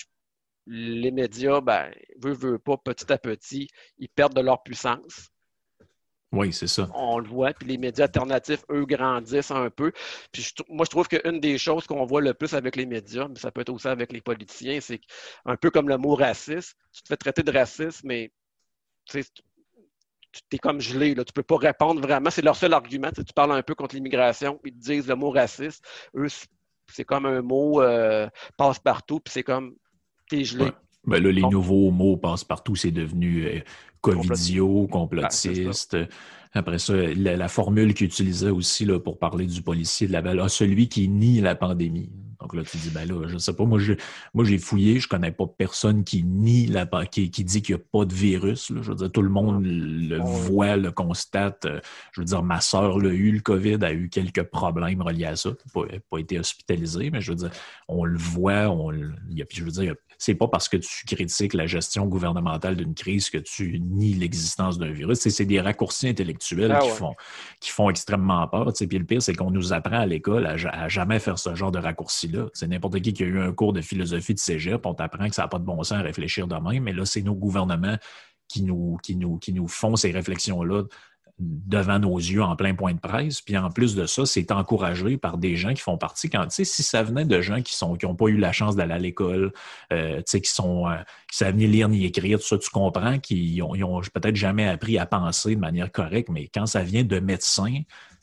Speaker 2: les médias, ben, veut, veut pas, petit à petit, ils perdent de leur puissance.
Speaker 1: Oui, c'est ça.
Speaker 2: On le voit. Puis les médias alternatifs, eux, grandissent un peu. Puis moi, je trouve qu'une des choses qu'on voit le plus avec les médias, mais ça peut être aussi avec les politiciens, c'est un peu comme le mot raciste. Tu te fais traiter de raciste, mais tu es comme gelé, là. tu peux pas répondre vraiment. C'est leur seul argument. Tu, parles un peu contre l'immigration, ils te disent le mot raciste. Eux, c'est comme un mot euh, passe-partout, puis c'est comme t'es gelé.
Speaker 1: Ben là, les nouveaux mots passe-partout, c'est devenu euh, covidio, complotiste. Après ça, la, formule qu'il utilisait aussi là, pour parler du policier de la belle, ah, celui qui nie la pandémie. Donc là, tu dis, ben là, je sais pas, moi, j'ai fouillé, je connais pas personne qui nie la qui, qui dit qu'il n'y a pas de virus. Je veux dire, tout le monde le voit, le constate. Je veux dire, ma soeur l'a eu, le COVID, a eu quelques problèmes reliés à ça. Elle n'a pas, été hospitalisée, mais je veux dire, on le voit, on, je veux dire, c'est pas parce que tu critiques la gestion gouvernementale d'une crise que tu nies l'existence d'un virus. C'est des raccourcis intellectuels ah qui, font, qui font extrêmement peur. Puis le pire, c'est qu'on nous apprend à l'école à, jamais faire ce genre de raccourcis-là. C'est n'importe qui qui a eu un cours de philosophie de cégep, on t'apprend que ça n'a pas de bon sens à réfléchir de même, mais là, c'est nos gouvernements qui nous, qui nous, qui nous font ces réflexions-là devant nos yeux en plein point de presse. Puis en plus de ça, c'est encouragé par des gens qui font partie. Quand, si ça venait de gens qui n'ont pas eu la chance d'aller à l'école, euh, qui sont euh, qui savent ni lire ni écrire, tout ça, tu comprends qu'ils ont, peut-être jamais appris à penser de manière correcte, mais quand ça vient de médecins,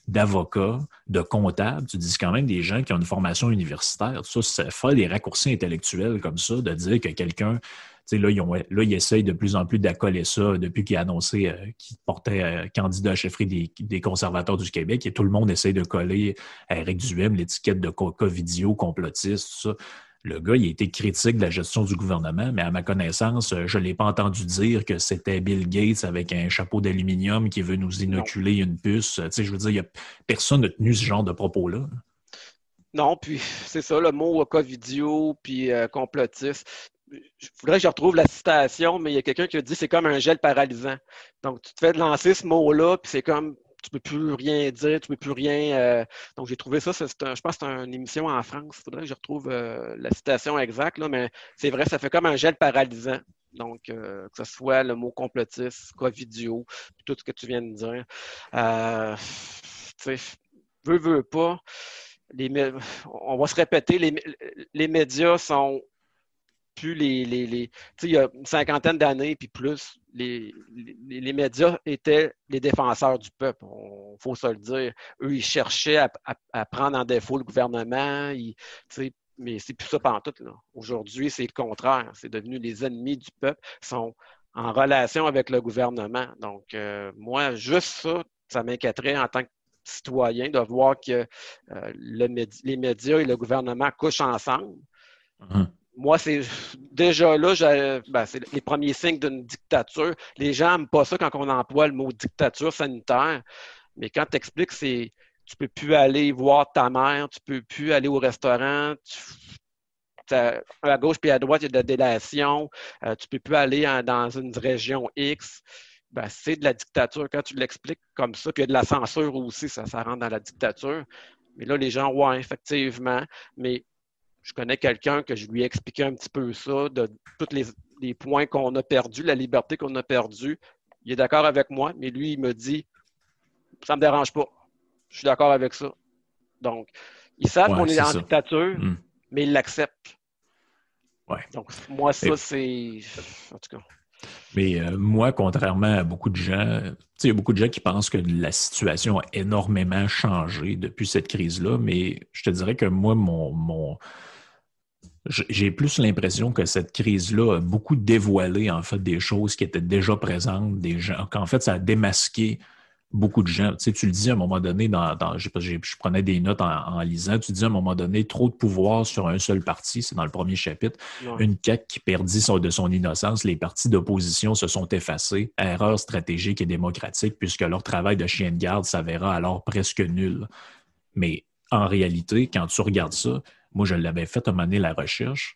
Speaker 1: d'avocats, de comptables, tu dis quand même des gens qui ont une formation universitaire. ça, ça fait des raccourcis intellectuels comme ça, de dire que quelqu'un là, ils ont, là, ils essayent de plus en plus d'accoler ça depuis qu'il a annoncé euh, qu'il portait euh, candidat à chefferie des, conservateurs du Québec. Et tout le monde essaie de coller à Eric Duhem l'étiquette de Covidio, complotiste, tout ça. Le gars, il a été critique de la gestion du gouvernement, mais à ma connaissance, je ne l'ai pas entendu dire que c'était Bill Gates avec un chapeau d'aluminium qui veut nous inoculer une puce. Tu je veux dire, personne n'a tenu ce genre de propos-là.
Speaker 2: Non, puis c'est ça, le mot Covidio, puis euh, complotiste il faudrait que je retrouve la citation, mais il y a quelqu'un qui a dit c'est comme un gel paralysant. Donc, tu te fais lancer ce mot-là, puis c'est comme tu peux plus rien dire, tu peux plus rien. Euh, donc, j'ai trouvé ça, c'est je pense que c'est une émission en France. Il faudrait que je retrouve euh, la citation exacte, là, mais c'est vrai, ça fait comme un gel paralysant. Donc, euh, que ce soit le mot complotiste, quoi, vidéo, tout ce que tu viens de dire. tu sais, veux, veux pas. On va se répéter, les, médias sont plus les. les, il y a une cinquantaine d'années, puis plus, les, médias étaient les défenseurs du peuple. Il faut se le dire. Eux, ils cherchaient à, prendre en défaut le gouvernement. Ils, mais c'est plus ça pendant tout. Aujourd'hui, c'est le contraire. C'est devenu les ennemis du peuple, sont en relation avec le gouvernement. Donc, euh, moi, juste ça, ça m'inquiéterait en tant que citoyen de voir que euh, les médias et le gouvernement couchent ensemble. Hum moi, c'est déjà là, ben, c'est les premiers signes d'une dictature. Les gens n'aiment pas ça quand on emploie le mot dictature sanitaire. Mais quand tu expliques, c'est tu peux plus aller voir ta mère, tu peux plus aller au restaurant, à gauche puis à droite, il y a de la délation, euh, tu peux plus aller dans une région X. Ben, c'est de la dictature. Quand tu l'expliques comme ça, puis il y a de la censure aussi, ça, ça rentre dans la dictature. Mais là, les gens, ouais, effectivement. Mais je connais quelqu'un que je lui ai expliqué un petit peu ça, de tous les, points qu'on a perdus, la liberté qu'on a perdue. Il est d'accord avec moi, mais lui, il me dit ça ne me dérange pas. Je suis d'accord avec ça. Donc, ils savent qu'on est, en dictature, hmm. mais ils l'acceptent.
Speaker 1: Ouais.
Speaker 2: Donc, moi, ça, c'est. En tout cas.
Speaker 1: Mais euh, moi, contrairement à beaucoup de gens, il y a beaucoup de gens qui pensent que la situation a énormément changé depuis cette crise-là, mais je te dirais que moi, mon, mon, j'ai plus l'impression que cette crise-là a beaucoup dévoilé en fait des choses qui étaient déjà présentes, des gens, qu'en fait ça a démasqué beaucoup de gens. Tu, sais, tu le dis à un moment donné, dans, je, prenais des notes en, lisant, tu dis à un moment donné, trop de pouvoir sur un seul parti, c'est dans le premier chapitre, une CAQ qui perdit de son innocence, les partis d'opposition se sont effacés, erreur stratégique et démocratique, puisque leur travail de chien de garde s'avéra alors presque nul. Mais en réalité, quand tu regardes ça, moi je l'avais fait à un moment donné la recherche,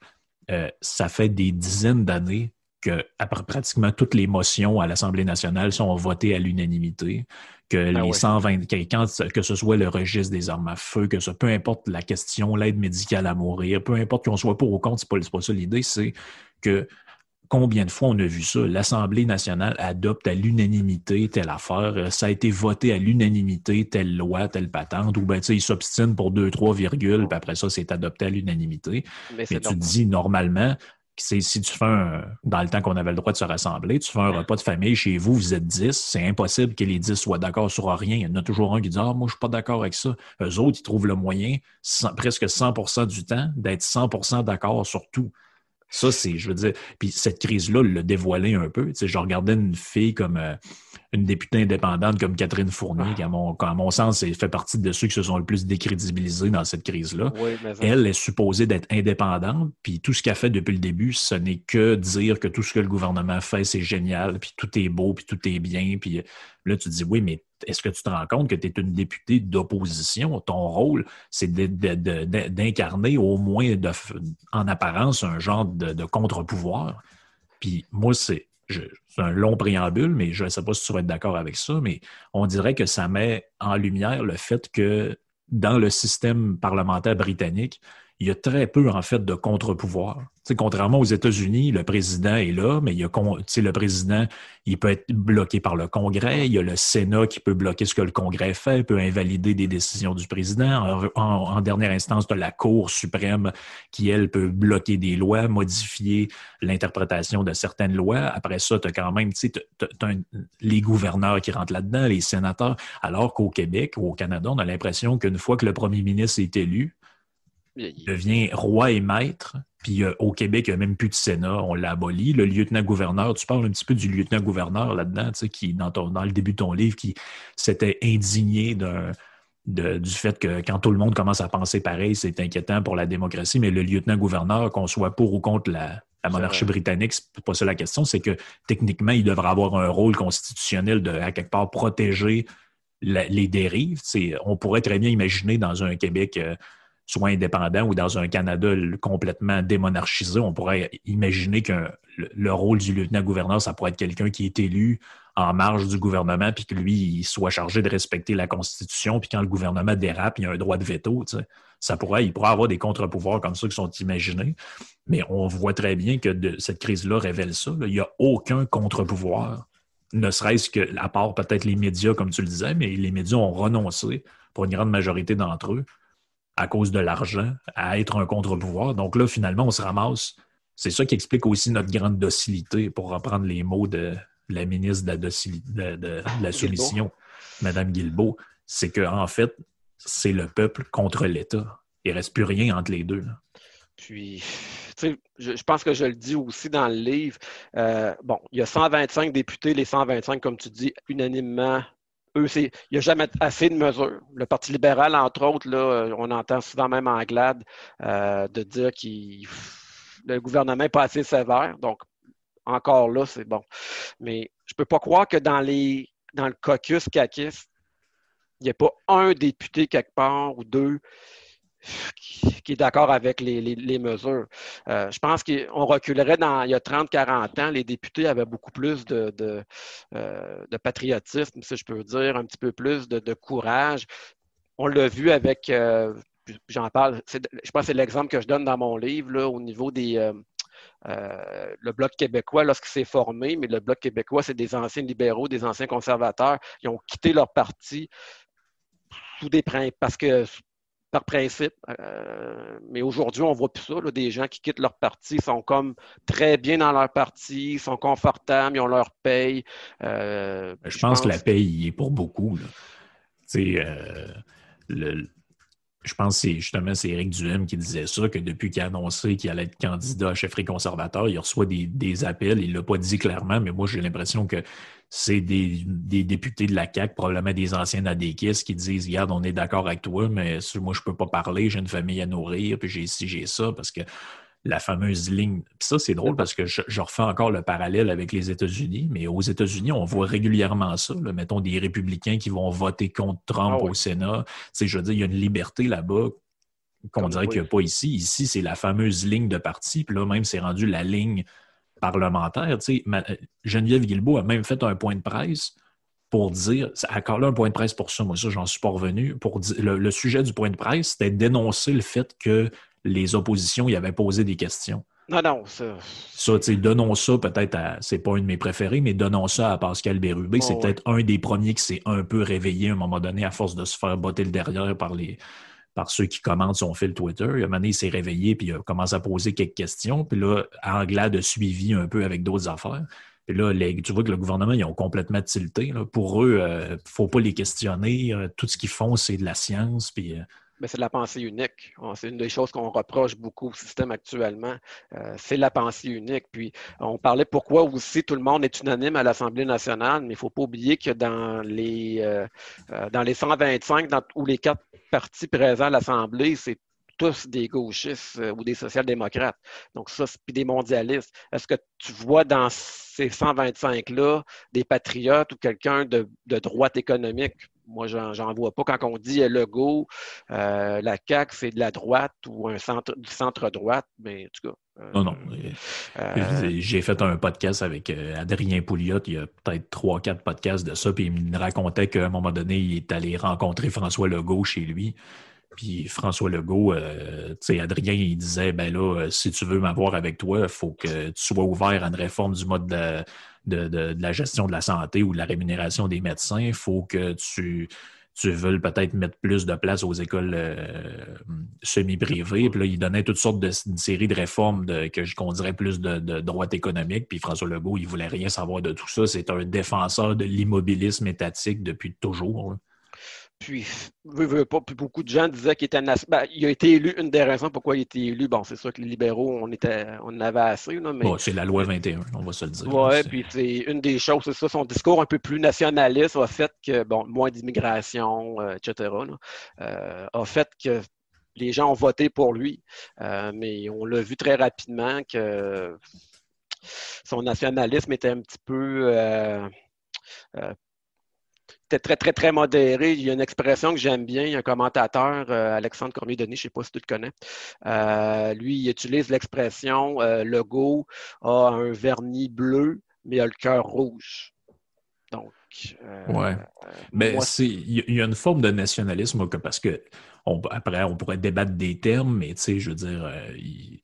Speaker 1: euh, ça fait des dizaines d'années que pratiquement toutes les motions à l'Assemblée nationale sont votées à l'unanimité, que ah les 120, que, que ce soit le registre des armes à feu, que ce, peu importe la question, l'aide médicale à mourir, peu importe qu'on soit pour ou contre, c'est pas, pas ça l'idée, c'est que combien de fois on a vu ça? L'Assemblée nationale adopte à l'unanimité telle affaire, ça a été voté à l'unanimité telle loi, telle patente, ou ben tu sais, ils s'obstinent pour deux, trois virgules, puis après ça, c'est adopté à l'unanimité. Mais, Mais tu dis normalement, si tu fais un, dans le temps qu'on avait le droit de se rassembler, tu fais un repas de famille chez vous, vous êtes 10, c'est impossible que les 10 soient d'accord sur rien. Il y en a toujours un qui dit Ah, moi, je suis pas d'accord avec ça. Eux autres, ils trouvent le moyen, presque 100% du temps, d'être 100% d'accord sur tout. Ça, c'est, je veux dire, puis cette crise-là l'a dévoilé un peu. Tu sais, je regardais une fille comme euh, une députée indépendante comme Catherine Fournier, qui, à mon, à mon sens, fait partie de ceux qui se sont le plus décrédibilisés dans cette crise-là. Elle est supposée d'être indépendante, puis tout ce qu'elle fait depuis le début, ce n'est que dire que tout ce que le gouvernement fait, c'est génial, puis tout est beau, puis tout est bien. Puis là, tu te dis, oui, mais est-ce que tu te rends compte que tu es une députée d'opposition? Ton rôle, c'est d'incarner au moins en apparence un genre de contre-pouvoir. Puis moi, c'est c'est un long préambule, mais je ne sais pas si tu vas être d'accord avec ça, mais on dirait que ça met en lumière le fait que dans le système parlementaire britannique, il y a très peu, en fait, de contre-pouvoir. contrairement aux États-Unis, le président est là, mais il y le président, il peut être bloqué par le Congrès. Il y a le Sénat qui peut bloquer ce que le Congrès fait, peut invalider des décisions du président. En, dernière instance, tu la Cour suprême qui, elle, peut bloquer des lois, modifier l'interprétation de certaines lois. Après ça, tu as quand même les gouverneurs qui rentrent là-dedans, les sénateurs, alors qu'au Québec ou au Canada, on a l'impression qu'une fois que le premier ministre est élu, il devient roi et maître. Puis euh, au Québec, il n'y a même plus de Sénat, on l'a aboli. Le lieutenant-gouverneur, tu parles un petit peu du lieutenant-gouverneur là-dedans, qui, dans, dans le début de ton livre, qui s'était indigné du fait que quand tout le monde commence à penser pareil, c'est inquiétant pour la démocratie, mais le lieutenant-gouverneur, qu'on soit pour ou contre la, monarchie britannique, c'est pas ça la question, c'est que techniquement, il devrait avoir un rôle constitutionnel de, à quelque part, protéger les dérives. on pourrait très bien imaginer dans un Québec... Euh, soit indépendant ou dans un Canada complètement démonarchisé, on pourrait imaginer que le rôle du lieutenant-gouverneur, ça pourrait être quelqu'un qui est élu en marge du gouvernement, puis que lui, il soit chargé de respecter la Constitution, puis quand le gouvernement dérape, il a un droit de veto. Ça pourrait, il pourrait avoir des contre-pouvoirs comme ça qui sont imaginés, mais on voit très bien que cette crise-là révèle ça. Il n'y a aucun contre-pouvoir, ne serait-ce que, à part peut-être les médias, comme tu le disais, mais les médias ont renoncé, pour une grande majorité d'entre eux, à cause de l'argent, à être un contre-pouvoir. Donc là, finalement, on se ramasse. C'est ça qui explique aussi notre grande docilité, pour reprendre les mots de la ministre de la, soumission, Mme Guilbeault. C'est qu'en en fait, c'est le peuple contre l'État. Il ne reste plus rien entre les deux.
Speaker 2: Puis, tu sais, je, pense que je le dis aussi dans le livre. Euh, bon, il y a 125 députés, les 125, comme tu dis, unanimement il n'y a jamais assez de mesures. Le Parti libéral, entre autres, là, euh, on entend souvent même en glade euh, de dire que le gouvernement n'est pas assez sévère. Donc, encore là, c'est bon. Mais je ne peux pas croire que dans, les, dans le caucus CACIS, il n'y a pas un député quelque part ou deux qui est d'accord avec les, mesures. Euh, je pense qu'on reculerait dans il y a 30-40 ans, les députés avaient beaucoup plus de, euh, de, patriotisme, si je peux dire, un petit peu plus de, courage. On l'a vu avec, euh, j'en parle, je pense que c'est l'exemple que je donne dans mon livre, là, au niveau des... le Bloc québécois, lorsqu'il s'est formé, mais le Bloc québécois, c'est des anciens libéraux, des anciens conservateurs. Ils ont quitté leur parti sous des parce que par principe. Euh, mais aujourd'hui, on voit plus ça. des gens qui quittent leur parti sont comme très bien dans leur parti, sont confortables, ils ont leur paye.
Speaker 1: Euh, je, pense, que la paye est pour beaucoup. Euh, je pense que c'est justement c'est Éric Duhem qui disait ça, que depuis qu'il a annoncé qu'il allait être candidat à chefferie conservateur, il reçoit des, appels. Il ne l'a pas dit clairement, mais moi, j'ai l'impression que c'est des, députés de la CAQ, probablement des anciens ADKIS, qui disent Regarde, on est d'accord avec toi, mais moi, je ne peux pas parler, j'ai une famille à nourrir, puis j'ai ci, j'ai ça, parce que la fameuse ligne. Puis ça, c'est drôle parce que je, refais encore le parallèle avec les États-Unis, mais aux États-Unis, on voit régulièrement ça. Mettons des républicains qui vont voter contre Trump ah au Sénat. C'est, je veux dire, il y a une liberté là-bas qu'on dirait qu'il n'y a pas ici. Ici, c'est la fameuse ligne de parti. Puis là, même, c'est rendu la ligne parlementaire. Geneviève Guilbeault a même fait un point de presse pour dire, encore là un point de presse pour ça, moi ça j'en suis pas revenu, pour dire, le, sujet du point de presse, c'était dénoncer le fait que les oppositions y avaient posé des questions.
Speaker 2: Non, non, ça.
Speaker 1: Ça, tu sais, donnons ça peut-être à. C'est pas un de mes préférés, mais donnons ça à Pascal Bérubé. c'est peut-être un des premiers qui s'est un peu réveillé à un moment donné à force de se faire botter le derrière par les par ceux qui commentent son fil Twitter. À un moment donné, il s'est réveillé puis il a commencé à poser quelques questions. Puis là, Anglade a suivi un peu avec d'autres affaires. Puis là, tu vois que le gouvernement, ils ont complètement tilté. Pour eux, il euh, ne faut pas les questionner. Euh, tout ce qu'ils font, c'est de la science. Puis, euh,
Speaker 2: mais c'est de la pensée unique. C'est une des choses qu'on reproche beaucoup au système actuellement. Euh, c'est la pensée unique. Puis, on parlait pourquoi aussi tout le monde est unanime à l'Assemblée nationale, mais il ne faut pas oublier que dans les, euh, euh, dans les 125 dans, ou les quatre partis présents à l'Assemblée, c'est tous des gauchistes ou des social-démocrates. Donc, ça, puis des mondialistes. Est-ce que tu vois dans ces 125-là des patriotes ou quelqu'un de, de droite économique? Moi, j'en vois pas. Quand on dit Legault, euh, la CAQ, c'est de la droite ou un centre, du centre-droite, mais en tout cas.
Speaker 1: Euh, non, non. Euh, j'ai fait un podcast avec Adrien Pouliot, il y a peut-être trois, quatre podcasts de ça, puis il me racontait qu'à un moment donné, il est allé rencontrer François Legault chez lui. Puis François Legault, tu sais, Adrien, il disait, ben là, si tu veux m'avoir avec toi, il faut que tu sois ouvert à une réforme du mode de de, la gestion de la santé ou de la rémunération des médecins. Il faut que tu, tu veuilles peut-être mettre plus de place aux écoles euh, semi-privées. Puis là, il donnait toutes sortes de une série de réformes de, que qu'on dirait plus de, de droite économique. Puis François Legault, il voulait rien savoir de tout ça. C'est un défenseur de l'immobilisme étatique depuis toujours.
Speaker 2: Puis, beaucoup de gens disaient qu'il était ben, il a été élu, une des raisons pourquoi il a été élu, bon, c'est sûr que les libéraux, on était on avait assez. mais...
Speaker 1: c'est la loi 21, on va se le dire.
Speaker 2: Oui, puis c'est une des choses, c'est ça, son discours un peu plus nationaliste a fait que, bon, moins d'immigration, euh, etc., euh, a fait que les gens ont voté pour lui. Euh, mais on l'a vu très rapidement que son nationalisme était un petit peu très, très, très modéré. Il y a une expression que j'aime bien. Il y a un commentateur, euh, Alexandre Cormier-Denis, je ne sais pas si tu le connais. Euh, lui, il utilise l'expression euh, le go a un vernis bleu, mais a le cœur rouge. Donc.
Speaker 1: ouais. Mais il y a une forme de nationalisme parce que après, on pourrait débattre des termes, mais tu sais, je veux dire, il,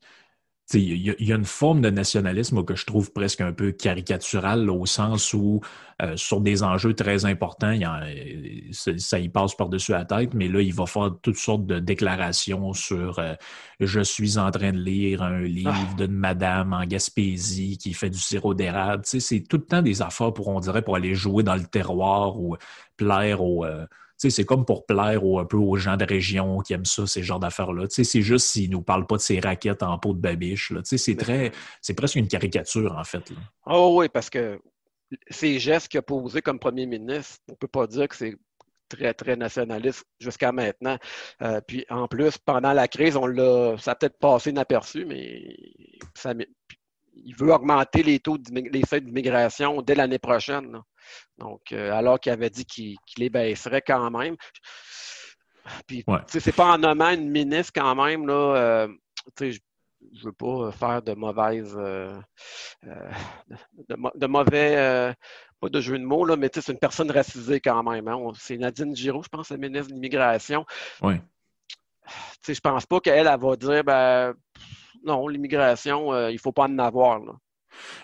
Speaker 1: il y, a une forme de nationalisme que je trouve presque un peu caricatural au sens où, euh, sur des enjeux très importants, ça y passe par-dessus la tête, mais là, il va faire toutes sortes de déclarations sur euh, je suis en train de lire un livre ah. d'une madame en Gaspésie qui fait du sirop d'érable. C'est tout le temps des affaires pour, on dirait, pour aller jouer dans le terroir ou plaire aux. Euh, c'est comme pour plaire un peu aux gens de région qui aiment ça, ces genres d'affaires-là. C'est juste s'ils ne nous parlent pas de ces raquettes en peau de babiche. C'est très, c'est presque une caricature, en fait.
Speaker 2: Oh oui, parce que ces gestes qu'il a posés comme premier ministre, on ne peut pas dire que c'est très, très nationaliste jusqu'à maintenant. Euh, puis en plus, pendant la crise, on l'a, ça a peut-être passé inaperçu, mais ça, il veut augmenter les taux, les seuils d'immigration dès l'année prochaine. Donc, euh, alors qu'il avait dit qu'il les baisserait quand même. Puis, c'est pas en nommant une ministre quand même, là, euh, je ne veux pas faire de mauvaises, euh, de, mauvais, pas de jeu de mots, là, mais c'est une personne racisée quand même. Hein. C'est Nadine Giraud, je pense, la ministre de l'Immigration.
Speaker 1: Oui.
Speaker 2: Je pense pas qu'elle, elle va dire, ben, non, l'immigration, il ne faut pas en avoir. Là.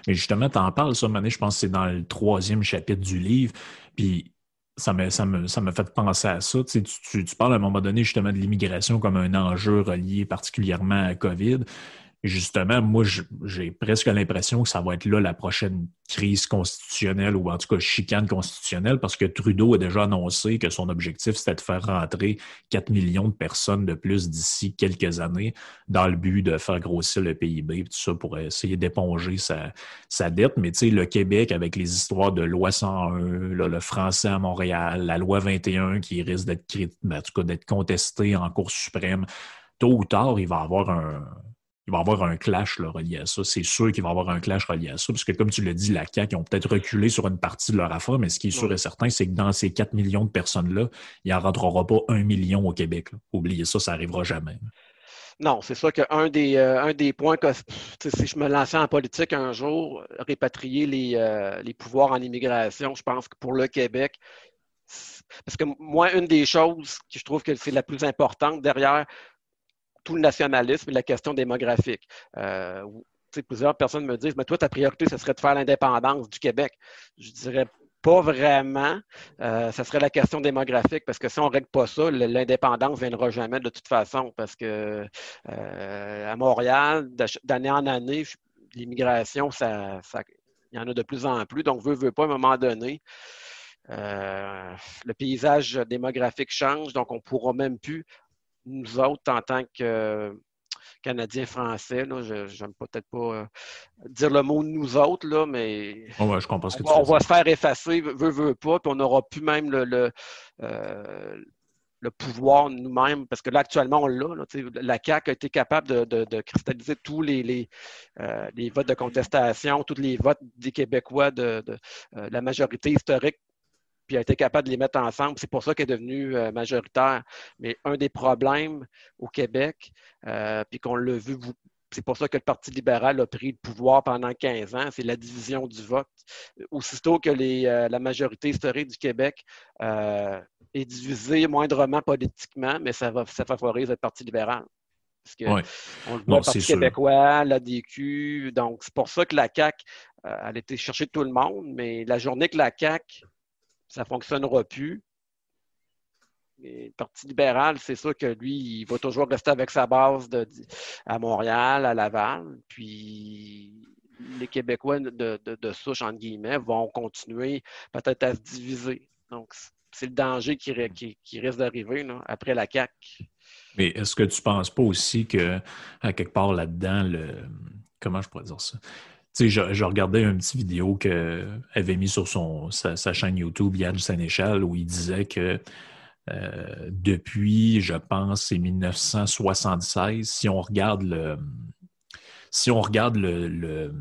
Speaker 1: Mais justement, tu en parles, ça, Mané, je pense que c'est dans le troisième chapitre du livre. Puis ça me, ça me, fait penser à ça. Tu, tu, parles à un moment donné justement de l'immigration comme un enjeu relié particulièrement à COVID. Justement, moi, j'ai presque l'impression que ça va être là la prochaine crise constitutionnelle ou en tout cas chicane constitutionnelle parce que Trudeau a déjà annoncé que son objectif, c'était de faire rentrer 4 millions de personnes de plus d'ici quelques années dans le but de faire grossir le PIB, tout ça pour essayer d'éponger sa, sa, dette. Mais tu sais, le Québec, avec les histoires de loi 101, le français à Montréal, la loi 21 qui risque d'être ben, en tout cas d'être contestée en Cour suprême, tôt ou tard, il va avoir un il va y avoir un clash relié à ça. C'est sûr qu'il va y avoir un clash relié à ça, parce que comme tu l'as dit, la CAQ, ils ont peut-être reculé sur une partie de leur affaire, mais ce qui est sûr et certain, c'est que dans ces 4 millions de personnes-là, il n'en rentrera pas un million au Québec. Oubliez ça, ça n'arrivera jamais.
Speaker 2: Non, c'est sûr qu'un des, euh, un des points que si je me lançais en politique un jour, répatrier les, euh, les pouvoirs en immigration, je pense que pour le Québec, parce que moi, une des choses que je trouve que c'est la plus importante derrière tout le nationalisme et la question démographique. Euh, plusieurs personnes me disent, mais toi, ta priorité, ce serait de faire l'indépendance du Québec. Je dirais pas vraiment. Euh, ce serait la question démographique, parce que si on ne règle pas ça, l'indépendance ne viendra jamais de toute façon, parce que euh, à Montréal, d'année en année, l'immigration, ça, il y en a de plus en plus. Donc, veut, veut pas, à un moment donné, euh, le paysage démographique change, donc on ne pourra même plus nous autres, en tant que Canadiens français, je n'aime peut-être pas euh, dire le mot nous autres, là, mais
Speaker 1: je comprends ce que
Speaker 2: on, va se faire effacer, veut, veut pas, puis on n'aura plus même le, le, euh, pouvoir nous-mêmes, parce que là, actuellement, on l'a. la CAQ a été capable de, cristalliser tous les, euh, les, votes de contestation, tous les votes des Québécois de, la majorité historique puis a été capable de les mettre ensemble. C'est pour ça qu'elle est devenue euh, majoritaire. Mais un des problèmes au Québec, euh, puis qu'on l'a vu, c'est pour ça que le Parti libéral a pris le pouvoir pendant 15 ans, c'est la division du vote. Aussitôt que euh, la majorité historique du Québec est divisée moindrement politiquement, mais ça, va, ça favorise le Parti libéral. Parce que on le voit, le Parti québécois, l'ADQ. Donc, c'est pour ça que la CAQ, elle été chercher tout le monde, mais la journée que la CAQ ça ne fonctionnera plus. le Parti libéral, c'est sûr que lui, il va toujours rester avec sa base de, à Montréal, à Laval. Puis les Québécois de, de, souche, entre guillemets, vont continuer peut-être à se diviser. Donc, c'est le danger qui, qui, risque d'arriver après la CAQ.
Speaker 1: Mais est-ce que tu ne penses pas aussi que, à quelque part là-dedans, le comment je pourrais dire ça? Je, regardais une petite vidéo qu'elle avait mis sur sa, chaîne YouTube, Yann Sénéchal, où il disait que euh, depuis, je pense, c'est 1976, si on regarde le, si on regarde le,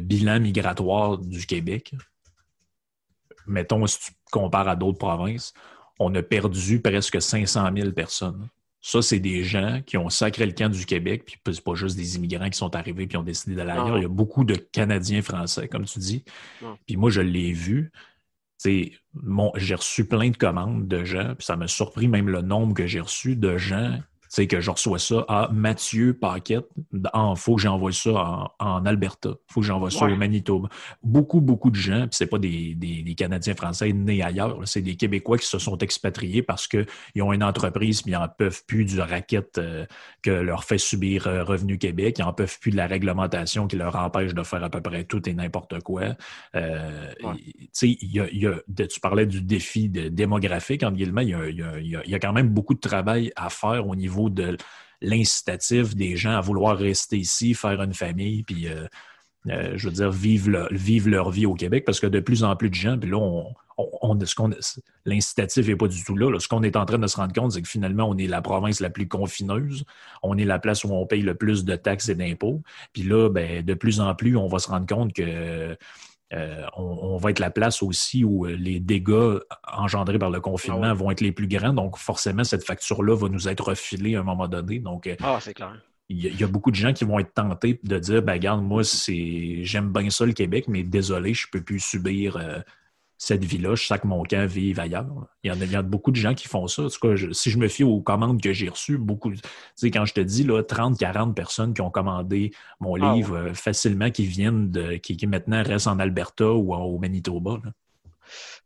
Speaker 1: bilan migratoire du Québec, mettons, si tu compares à d'autres provinces, on a perdu presque 500 000 personnes. Ça, c'est des gens qui ont sacré le camp du Québec, puis c'est pas juste des immigrants qui sont arrivés puis ont décidé d'aller ailleurs. Il y a beaucoup de Canadiens français, comme tu dis. Puis moi, je l'ai vu. J'ai reçu plein de commandes de gens, puis ça m'a surpris même le nombre que j'ai reçu de gens c'est que je reçois ça à Mathieu Paquette. Il faut que j'envoie ça en, Alberta. Il faut que j'envoie ça au Manitoba. Beaucoup, beaucoup de gens, puis c'est pas des, Canadiens français nés ailleurs, c'est des Québécois qui se sont expatriés parce qu'ils ont une entreprise, mais ils n'en peuvent plus du racket euh, que leur fait subir euh, Revenu Québec. Ils n'en peuvent plus de la réglementation qui leur empêche de faire à peu près tout et n'importe quoi. Euh, tu parlais du défi démographique, en guillemets, il y a quand même beaucoup de travail à faire au niveau de l'incitatif des gens à vouloir rester ici, faire une famille, puis euh, euh, je veux dire, vivre, leur vie au Québec, parce que de plus en plus de gens, puis là, on, l'incitatif n'est pas du tout là, Ce qu'on est en train de se rendre compte, c'est que finalement, on est la province la plus confineuse. On est la place où on paye le plus de taxes et d'impôts. Puis là, ben, de plus en plus, on va se rendre compte que euh, on, va être la place aussi où euh, les dégâts engendrés par le confinement ah vont être les plus grands. Donc, forcément, cette facture-là va nous être refilée à un moment donné. Donc,
Speaker 2: euh, ah, c'est clair.
Speaker 1: Il y, a beaucoup de gens qui vont être tentés de dire ben, regarde, moi, j'aime bien ça le Québec, mais désolé, je ne peux plus subir cette vie-là, je que mon camp vive ailleurs. Il y, en a, beaucoup de gens qui font ça. En tout cas, si je me fie aux commandes que j'ai reçues, beaucoup, tu sais, quand je te dis là, 30, 40 personnes qui ont commandé mon ah livre euh, facilement, qui viennent de, qui, maintenant restent en Alberta ou au Manitoba.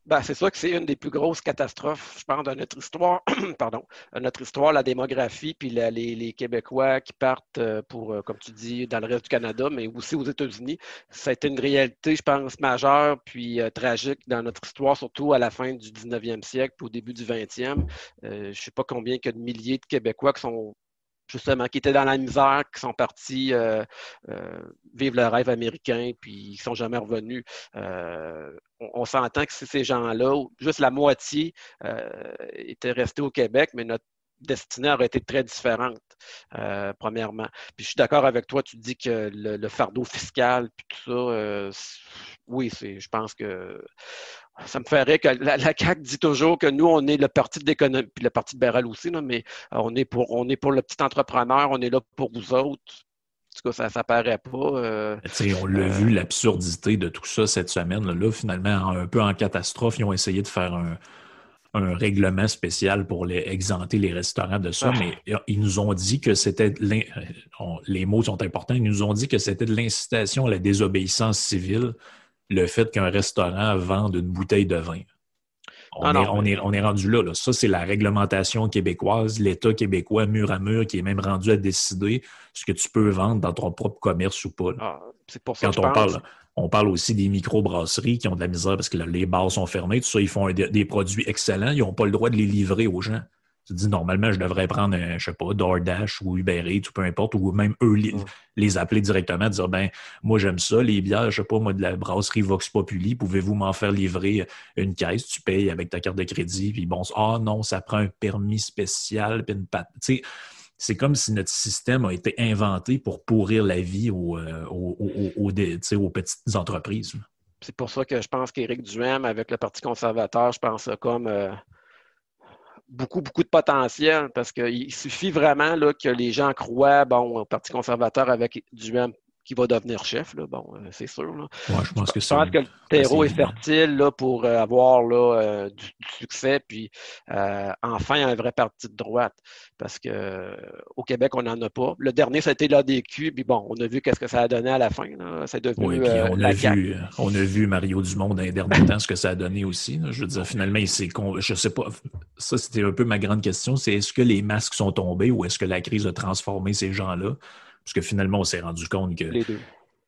Speaker 2: Ben, c'est sûr que c'est une des plus grosses catastrophes, je pense, de notre histoire. Pardon, de notre histoire, la démographie, puis les, Québécois qui partent euh, pour, euh, comme tu dis, dans le reste du Canada, mais aussi aux États-Unis. Ça a été une réalité, je pense, majeure, puis euh, tragique dans notre histoire, surtout à la fin du 19e siècle, puis au début du 20e. je ne sais pas combien a de milliers de Québécois qui sont justement, qui étaient dans la misère, qui sont partis euh, euh, vivre le rêve américain, puis ils ne sont jamais revenus. Euh, on, s'entend que ces gens-là, juste la moitié étaient restés au Québec, mais notre destinée aurait été très différente, premièrement. Puis je suis d'accord avec toi, tu dis que le, fardeau fiscal, puis tout ça, oui, je pense que ça me ferait que la, CAQ dit toujours que nous, on est le parti de l'économie, puis le parti libéral aussi, mais euh, on est, pour, on est pour le petit entrepreneur, on est là pour vous autres. En tout cas, ça ne paraît pas. Euh,
Speaker 1: on l'a euh, vu, l'absurdité de tout ça cette semaine. Là, finalement, un peu en catastrophe, ils ont essayé de faire un, règlement spécial pour les, exempter les restaurants de ça, ah. mais ils nous ont dit que c'était, les mots sont importants, ils nous ont dit que c'était de l'incitation à la désobéissance civile le fait qu'un restaurant vende une bouteille de vin. On, est, on, est, rendu là, Ça, c'est la réglementation québécoise, l'État québécois, mur à mur, qui est même rendu à décider ce que tu peux vendre dans ton propre commerce ou pas.
Speaker 2: Ah, c'est pour ça
Speaker 1: Quand on parle, on parle aussi des micro-brasseries qui ont de la misère parce que les bars sont fermés, tout ça, ils font des produits excellents, ils n'ont pas le droit de les livrer aux gens. Tu dis, normalement, je devrais prendre, un, je sais pas, DoorDash ou Uber Eats ou peu importe, ou même eux les, appeler directement, dire, ben, moi, j'aime ça, les bières, je sais pas, moi, de la brasserie Vox Populi, pouvez-vous m'en faire livrer une caisse, tu payes avec ta carte de crédit, puis bon, ah non, ça prend un permis spécial, puis une patte. Tu sais, c'est comme si notre système a été inventé pour pourrir la vie aux, euh, aux, petites entreprises.
Speaker 2: C'est pour ça que je pense qu'Éric Duhem, avec le Parti conservateur, je pense comme euh, beaucoup, beaucoup de potentiel parce qu'il suffit vraiment là, que les gens croient bon, au Parti conservateur avec du même qui va devenir chef, là. bon, euh, c'est sûr. Là.
Speaker 1: je pense que,
Speaker 2: je pense que le terreau est fertile là, pour euh, avoir là, euh, du, succès, puis enfin un vrai parti de droite. Parce que au Québec, on n'en a pas. Le dernier, été l'ADQ, puis bon, on a vu qu'est-ce que ça a donné à la fin. C'est devenu
Speaker 1: oui, on, a vu, on a vu Mario Dumont dans les derniers temps, ce que ça a donné aussi. Je veux dire, finalement, il s'est je sais pas, ça c'était un peu ma grande question, c'est est-ce que les masques sont tombés ou est-ce que la crise a transformé ces gens-là? Parce que finalement, on s'est rendu compte que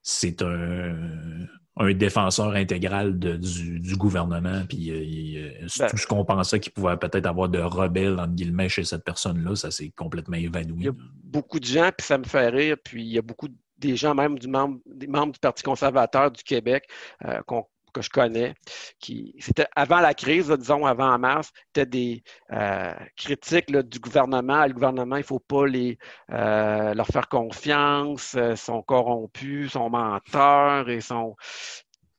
Speaker 1: c'est un, défenseur intégral du, gouvernement. Puis euh, euh, ben tout ce qu'on pensait qu'il pouvait peut-être avoir de rebelle, entre guillemets, chez cette personne-là, ça s'est complètement évanoui.
Speaker 2: Il y a beaucoup de gens, puis ça me fait rire, puis il y a beaucoup des gens, même du membre, des membres du Parti conservateur du Québec, euh, qu'on que je connais, qui c'était avant la crise, disons avant mars, c'était des euh, critiques du gouvernement. Le gouvernement, il ne faut pas les, euh, leur faire confiance, ils euh, sont corrompus, sont menteurs et sont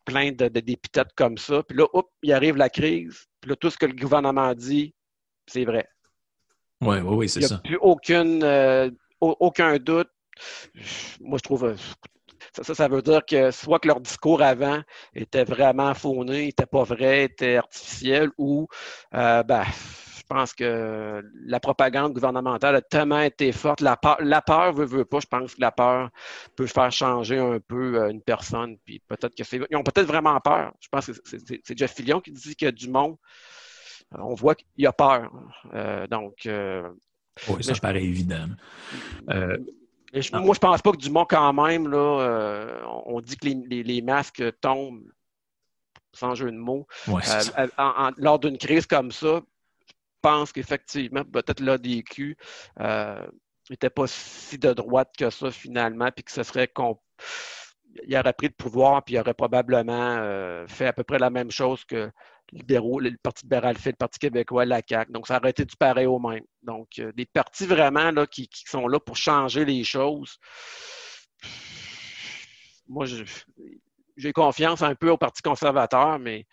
Speaker 2: pleins de, d'épithètes comme ça. Puis là, hop, il arrive la crise. Puis là, tout ce que le gouvernement dit, c'est vrai.
Speaker 1: Oui, oui, oui, c'est ça.
Speaker 2: Il n'y a plus aucune, aucun doute. Moi, je trouve, ça, ça, veut dire que soit que leur discours avant était vraiment fauné, n'était pas vrai, était artificiel, ou euh, ben, je pense que la propagande gouvernementale a tellement été forte. La peur, la peur veut, veut pas. Je pense que la peur peut faire changer un peu euh, une personne. Puis peut-être que c'est. Ils ont peut-être vraiment peur. Je pense que c'est Jeff Fillion qui dit qu'il y a du monde. On voit qu'il y a peur. Euh, donc.
Speaker 1: oui, ça paraît évident.
Speaker 2: Ah. Moi, je pense pas que Dumont, quand même, là, euh, on dit que les, masques tombent, sans jeu de mots, euh, lors d'une crise comme ça. Je pense qu'effectivement, peut-être l'ADQ n'était euh, pas si de droite que ça, finalement, puis que ce serait il aurait pris le pouvoir, puis il aurait probablement fait à peu près la même chose que le Parti libéral fait, le Parti québécois, la CAQ. Donc, ça aurait été du pareil au même. Donc, euh, des partis vraiment là, qui, sont là pour changer les choses. Moi, j'ai confiance un peu au Parti conservateur, mais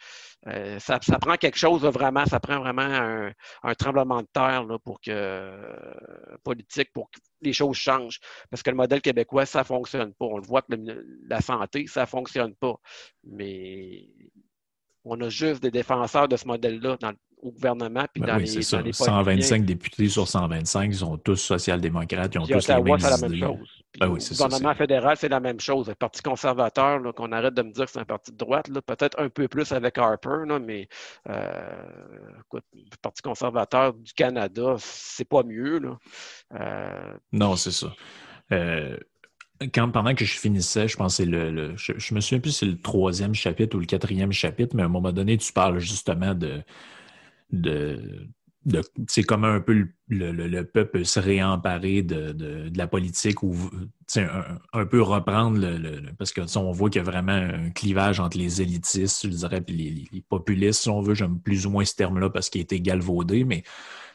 Speaker 2: euh, ça, prend quelque chose vraiment, ça prend vraiment un, tremblement de terre là, pour que politique, pour que les choses changent. Parce que le modèle québécois, ça ne fonctionne pas. On le voit que la santé, ça ne fonctionne pas. Mais on a juste des défenseurs de ce modèle-là au gouvernement. Puis
Speaker 1: Ben
Speaker 2: dans
Speaker 1: oui, c'est ça.
Speaker 2: les
Speaker 1: 125 députés sur 125 sont tous social-démocrates, ils ont
Speaker 2: Puis
Speaker 1: tous les mêmes
Speaker 2: la même
Speaker 1: idées.
Speaker 2: chose. Puis
Speaker 1: Ben oui,
Speaker 2: gouvernement fédéral, c'est la même chose. Le Parti conservateur, qu'on arrête de me dire que c'est un parti de droite, peut-être un peu plus avec Harper, là, mais euh, écoute, le Parti conservateur du Canada, c'est pas mieux. Là. Euh,
Speaker 1: Non, c'est ça. Euh, quand, pendant que je finissais, je pensais le, le- je, je me souviens plus si c'est le troisième chapitre ou le quatrième chapitre, mais à un moment donné, tu parles justement de, de, de c'est comme un peu le, le- le- le peuple se réemparer de, la politique ou un, peu reprendre le, parce que on voit qu'il y a vraiment un clivage entre les élitistes, je dirais, puis les, les- les populistes, si on veut, j'aime plus ou moins ce terme-là parce qu'il a été galvaudé, mais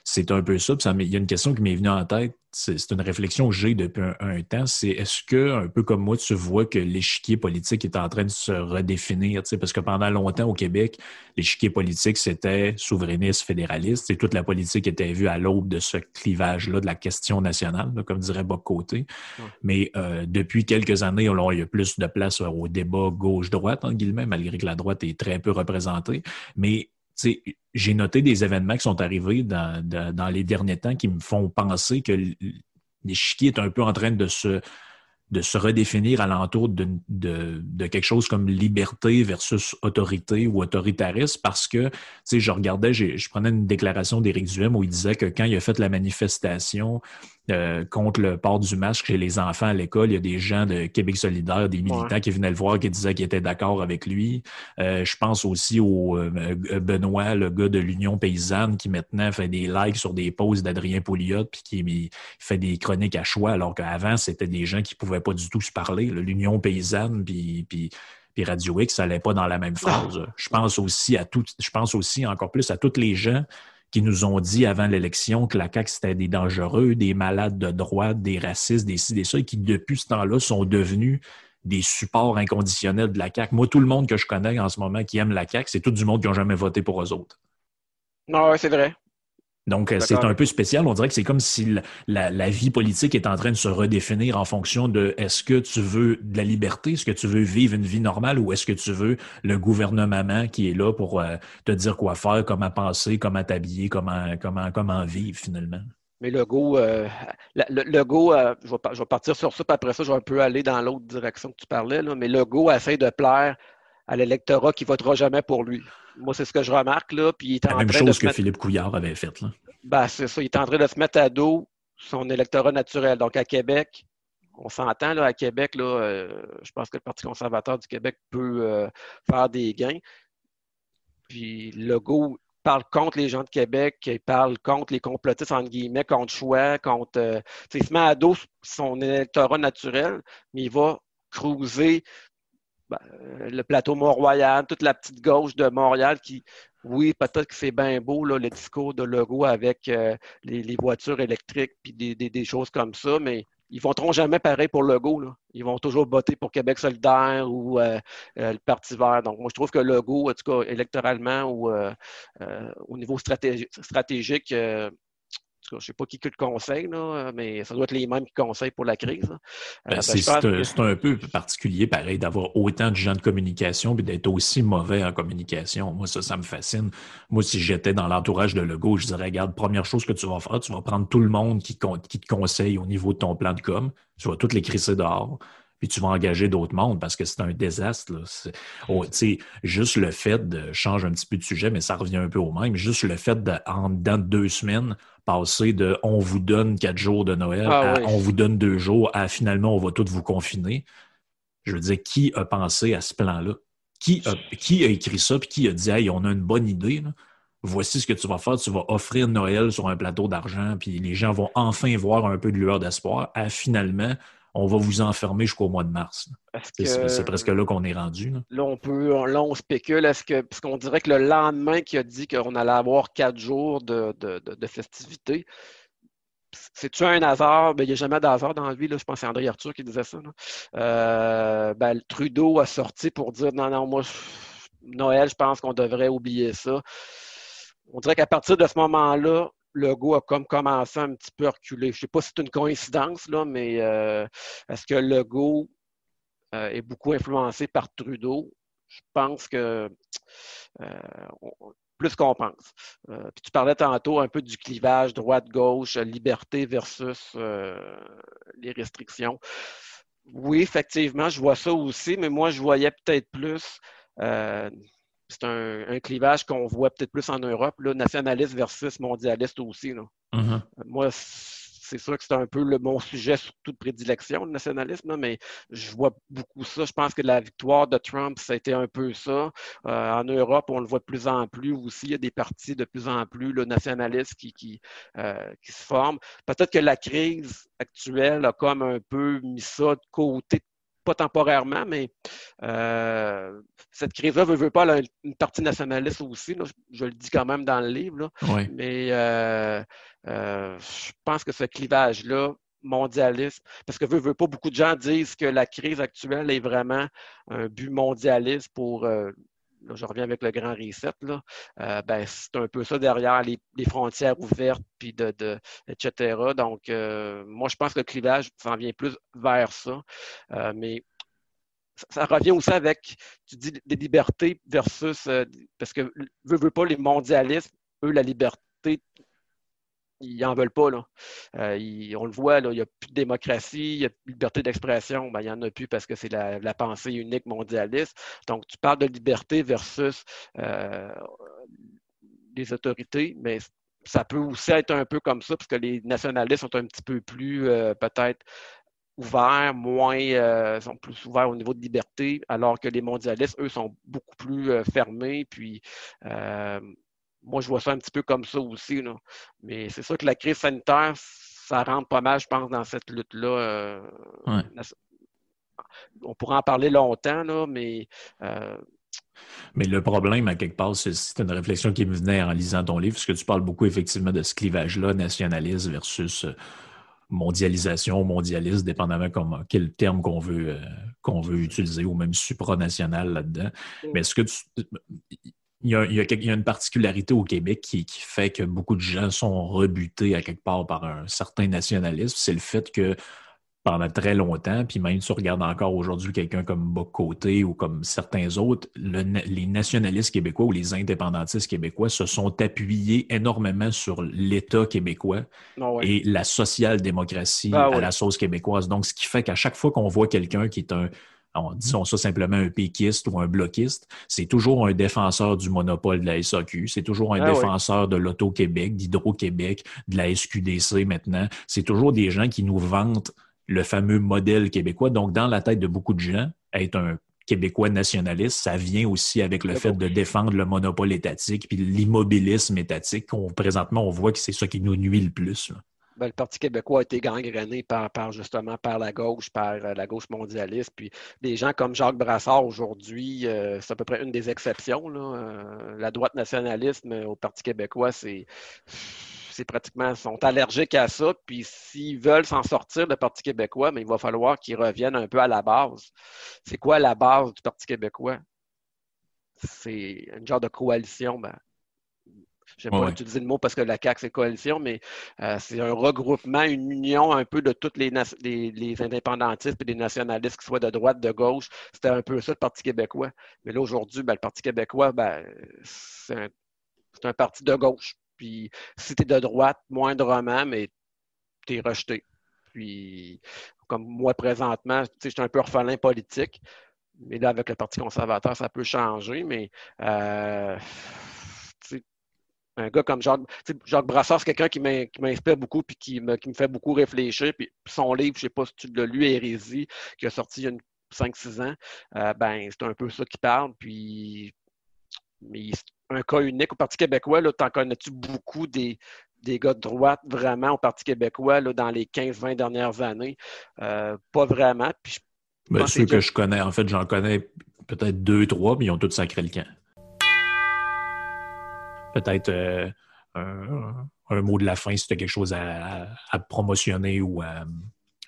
Speaker 1: c'est un peu ça. Il y a une question qui m'est venue en tête. C'est une réflexion que j'ai depuis un, un temps. C'est est-ce que, un peu comme moi, tu vois que l'échiquier politique est en train de se redéfinir? Parce que pendant longtemps au Québec, l'échiquier politique, c'était souverainiste, fédéraliste. Et toute la politique était vue à l'aube de ce clivage-là de la question nationale, là, comme dirait Bob Côté.
Speaker 2: Ouais.
Speaker 1: Mais euh, depuis quelques années, alors, il y a plus de place euh, au débat gauche-droite, en guillemets, malgré que la droite est très peu représentée. Mais j'ai noté des événements qui sont arrivés dans, dans- les derniers temps qui me font penser que l'échiquier est un peu en train de se, de se redéfinir alentour de, de, de quelque chose comme liberté versus autorité ou autoritarisme parce que, tu je regardais, je prenais une déclaration d'Éric Duhem où il disait que quand il a fait la manifestation euh, contre le port du masque chez les enfants à l'école, il y a des gens de Québec solidaire, des militants
Speaker 2: Ouais.
Speaker 1: qui venaient le voir, qui disaient qu'ils étaient d'accord avec lui. Euh, je pense aussi au euh, Benoît, le gars de l'Union paysanne, qui maintenant fait des likes sur des posts d'Adrien Pouliot, puis qui il fait des chroniques à choix, alors qu'avant, c'était des gens qui pouvaient pas du tout se parler. L'Union paysanne, puis, puis, puis Radio X, ça n'allait pas dans la même phrase. Je pense aussi à tout, je pense aussi encore plus à tous les gens qui nous ont dit avant l'élection que la CAQ, c'était des dangereux, des malades de droite, des racistes, des ci, des ça, et qui, depuis ce temps-là, sont devenus des supports inconditionnels de la CAQ. Moi, tout le monde que je connais en ce moment qui aime la CAQ, c'est tout du monde qui n'a jamais voté pour eux autres.
Speaker 2: non, ouais, c'est vrai.
Speaker 1: Donc, euh, c'est un peu spécial. On dirait que c'est comme si la, la- la vie politique est en train de se redéfinir en fonction de est-ce que tu veux de la liberté, est-ce que tu veux vivre une vie normale ou est-ce que tu veux le gouvernement qui est là pour euh, te dire quoi faire, comment penser, comment t'habiller, comment, comment, comment vivre finalement.
Speaker 2: Mais le go, euh, le, le go, euh, je, vais, par- je vais partir sur ça, puis après ça, je vais un peu aller dans l'autre direction que tu parlais, là, mais le go essaie de plaire à l'électorat qui votera jamais pour lui. Moi, c'est ce que je remarque, là, puis il est
Speaker 1: La
Speaker 2: en
Speaker 1: même
Speaker 2: train de
Speaker 1: chose
Speaker 2: se
Speaker 1: que
Speaker 2: mettre-
Speaker 1: Philippe Couillard avait fait. Là.
Speaker 2: Ben, c'est ça, il est en train de se mettre à dos son électorat naturel. Donc, à Québec, on s'entend, là, à Québec, là, euh, je pense que le Parti conservateur du Québec peut euh, faire des gains. Puis, Legault parle contre les gens de Québec, il parle contre les complotistes, entre guillemets, contre choix, contre. euh, tu sais, il se met à dos son électorat naturel, mais il va cruiser ben, euh, le plateau Mont-Royal, toute la petite gauche de Montréal qui, oui, peut-être que c'est bien beau, là, le discours de Legault avec euh, les, voitures électriques puis des, des- choses comme ça, mais ils ne voteront jamais pareil pour Legault. Ils vont toujours voter pour Québec solidaire ou euh, le Parti vert. Donc, moi, je trouve que Legault, en tout cas, électoralement ou au niveau stratégi- stratégique, tout cas, je ne sais pas qui que le conseille, là, mais ça doit être les mêmes qui conseillent pour la crise. là. Euh,
Speaker 1: Ben,
Speaker 2: ben,
Speaker 1: c'est un,
Speaker 2: que-
Speaker 1: c'est un peu particulier, pareil, d'avoir autant de gens de communication et d'être aussi mauvais en communication. Moi, ça, ça me fascine. Moi, si j'étais dans l'entourage de Legault, je dirais, regarde, première chose que tu vas faire, tu vas prendre tout le monde qui, qui te conseille au niveau de ton plan de com, tu vas tout les crisser dehors, puis tu vas engager d'autres mondes parce que c'est un désastre. là. Oh, tu sais, juste le fait de changer un petit peu de sujet, mais ça revient un peu au même, juste le fait de, en dedans de deux semaines, passer de on vous donne quatre jours de Noël
Speaker 2: Ah
Speaker 1: à
Speaker 2: oui.
Speaker 1: on vous donne deux jours à finalement on va tous vous confiner. Je veux dire, qui a pensé à ce plan-là? Qui a, qui a écrit ça puis qui a dit Hey, on a une bonne idée, là? voici ce que tu vas faire, tu vas offrir Noël sur un plateau d'argent, puis les gens vont enfin voir un peu de lueur d'espoir. À finalement, on va vous enfermer jusqu'au mois de mars. C'est
Speaker 2: que-
Speaker 1: c'est presque là qu'on est rendu. là.
Speaker 2: Là, on peut, là, on spécule. Est-ce que, parce qu'on dirait que le lendemain qu'il a dit qu'on allait avoir quatre jours de, de, de, de festivités, c'est-tu un hasard? Ben, il n'y a jamais d'hasard dans la vie. Là. Je pense que c'est André Arthur qui disait ça. là. Euh, ben, le Trudeau a sorti pour dire non, non, moi, je- Noël, je pense qu'on devrait oublier ça. On dirait qu'à partir de ce moment-là, le go a comme commencé un petit peu à reculer. Je ne sais pas si c'est une coïncidence, là, mais euh, est-ce que le euh, est beaucoup influencé par Trudeau? Je pense que euh, plus qu'on pense. puis tu parlais tantôt un peu du clivage droite-gauche, liberté versus les restrictions. Oui, effectivement, je vois ça aussi, mais moi, je voyais peut-être plus c'est un, clivage qu'on voit peut-être plus en Europe, là, nationaliste versus mondialiste aussi. Là.
Speaker 1: Mm-hmm.
Speaker 2: Moi, c'est sûr que c'est un peu le, mon sujet surtout de prédilection, le nationalisme, mais je vois beaucoup ça. Je pense que la victoire de Trump, ça a été un peu ça. Euh, en Europe, on le voit de plus en plus aussi. Il y a des partis de plus en plus le nationalistes qui, qui, euh, qui se forment. Peut-être que la crise actuelle a comme un peu mis ça de côté pas temporairement, mais euh, cette crise-là veut, veut pas une partie nationaliste aussi. je, le dis quand même dans le livre. Mais euh, euh, je pense que ce clivage-là, mondialiste, parce que veut, veut pas, beaucoup de gens disent que la crise actuelle est vraiment un but mondialiste pour je reviens avec le grand reset, là, ben, c'est un peu ça derrière les, frontières ouvertes, puis de, etc. Donc, moi, je pense que le clivage s'en vient plus vers ça. mais ça, revient aussi avec, tu dis, des libertés versus, parce que, veut, veut pas, les mondialistes, eux, la liberté, ils n'en veulent pas. Là. on le voit, là, il n'y a plus de démocratie, il y a plus de liberté d'expression. Ben, il n'y en a plus parce que c'est la, pensée unique mondialiste. Donc, tu parles de liberté versus les autorités, mais ça peut aussi être un peu comme ça, parce que les nationalistes sont un petit peu plus peut-être ouverts, moins sont plus ouverts au niveau de liberté, alors que les mondialistes, eux, sont beaucoup plus fermés. Puis moi, je vois ça un petit peu comme ça aussi. Là. Mais c'est sûr que la crise sanitaire, ça rentre pas mal, je pense, dans cette lutte-là. Euh, on pourra en parler longtemps, là, mais. Euh,
Speaker 1: mais le problème, à quelque part, c'est une réflexion qui me venait en lisant ton livre, parce que tu parles beaucoup effectivement de ce clivage-là, nationaliste versus euh, mondialisation, mondialiste, dépendamment comme, quel terme qu'on veut, qu'on veut utiliser, ou même supranational là-dedans. Mm. Mais est-ce que tu il y, a, une particularité au Québec qui, fait que beaucoup de gens sont rebutés à quelque part par un certain nationalisme. C'est le fait que pendant très longtemps, puis même si on regarde encore aujourd'hui quelqu'un comme Bocoté ou comme certains autres, les nationalistes québécois ou les indépendantistes québécois se sont appuyés énormément sur l'État québécois
Speaker 2: ah
Speaker 1: et la social-démocratie ah à la sauce québécoise. Donc, ce qui fait qu'à chaque fois qu'on voit quelqu'un qui est un disons ça simplement un péquiste ou un bloquiste, c'est toujours un défenseur du monopole de la SAQ, c'est toujours un ah défenseur de l'Auto-Québec, d'Hydro-Québec, de la SQDC maintenant. C'est toujours des gens qui nous vantent le fameux modèle québécois. Donc, dans la tête de beaucoup de gens, être un québécois nationaliste, ça vient aussi avec le fait de défendre le monopole étatique puis l'immobilisme étatique. présentement, on voit que c'est ça qui nous nuit le plus.
Speaker 2: Ben, le Parti québécois a été gangréné par, justement par la gauche, par euh, la gauche mondialiste. Puis des gens comme Jacques Brassard aujourd'hui, euh, c'est à peu près une des exceptions. Euh, la droite nationaliste au Parti québécois, c'est c'est pratiquement sont allergiques à ça. Puis s'ils veulent s'en sortir, le Parti québécois, mais il va falloir qu'ils reviennent un peu à la base. C'est quoi la base du Parti québécois? C'est une genre de coalition. Ben, je n'aime pas utiliser le mot parce que la CAQ, c'est coalition, mais euh, c'est un regroupement, une union un peu de tous les, les, indépendantistes et les nationalistes, qui soient de droite, de gauche. C'était un peu ça, le Parti québécois. Mais là, aujourd'hui, ben, le Parti québécois, ben, c'est un, parti de gauche. Puis, si tu es de droite, moindrement, mais tu es rejeté. Puis, comme moi, présentement, je suis un peu orphelin politique. Mais là, avec le Parti conservateur, ça peut changer, mais euh, un gars comme Jacques, Jacques Brassard, c'est quelqu'un qui m'inspire beaucoup puis qui me, fait beaucoup réfléchir. Puis son livre, je ne sais pas si tu l'as lu, Hérésie, qui a sorti il y a 5-6 ans, euh, ben, c'est un peu ça qui parle. Puis, mais un cas unique au Parti québécois, t'en connais-tu beaucoup des, des gars de droite vraiment au Parti québécois là, dans les 15-20 dernières années? Euh, pas vraiment. Puis,
Speaker 1: ben, ceux que je connais, en fait, j'en connais peut-être deux, trois, mais ils ont tous sacré le camp peut-être euh, un, mot de la fin si tu as quelque chose à, promotionner ou à,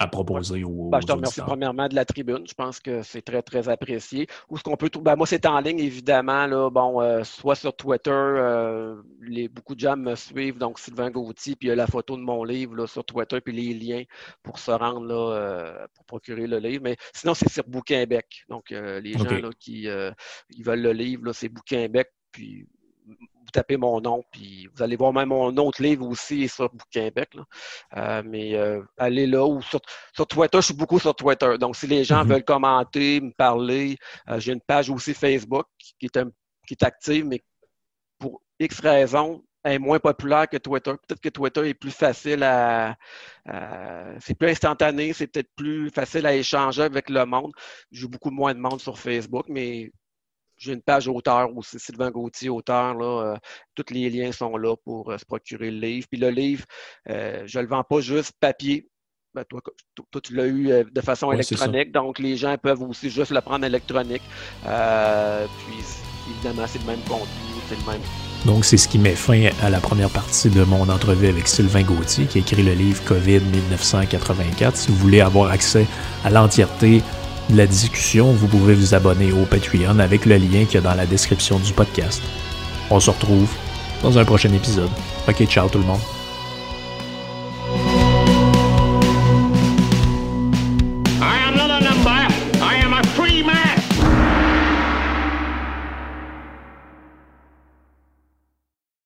Speaker 1: proposer aux,
Speaker 2: ben, Je te remercie premièrement de la tribune. Je pense que c'est très, très apprécié. Où ce qu'on peut? Ben, moi, c'est en ligne, évidemment. Là, bon, euh, soit sur Twitter, euh, les, beaucoup de gens me suivent, donc Sylvain Gauthier, puis il y a la photo de mon livre là, sur Twitter, puis les liens pour se rendre là, pour procurer le livre. Mais sinon, c'est sur Bouquinbec. Donc, les gens là, qui ils veulent le livre, c'est Bouquinbec. Puis tapez mon nom, puis vous allez voir même mon autre livre aussi sur Bouquinbec. Euh, mais euh, allez là ou sur, Twitter, je suis beaucoup sur Twitter. Donc, si les gens mm-hmm. veulent commenter, me parler, j'ai une page aussi Facebook qui est, qui est active, mais pour X raisons, est moins populaire que Twitter. Peut-être que Twitter est plus facile à. c'est plus instantané, c'est peut-être plus facile à échanger avec le monde. J'ai beaucoup moins de monde sur Facebook, mais j'ai une page auteur aussi, Sylvain Gauthier, auteur. Là, euh, tous les liens sont là pour euh, se procurer le livre. Puis le livre, euh, je ne le vends pas juste papier. Ben, toi, tu l'as eu de façon électronique, donc les gens peuvent aussi juste le prendre électronique. puis évidemment, c'est le même contenu, c'est le même
Speaker 1: donc, c'est ce qui met fin à la première partie de mon entrevue avec Sylvain Gauthier, qui a écrit le livre COVID 1984. Si vous voulez avoir accès à l'entièreté de la discussion, vous pouvez vous abonner au Patreon avec le lien qu'il y a dans la description du podcast. On se retrouve dans un prochain épisode. Ok, ciao tout le monde.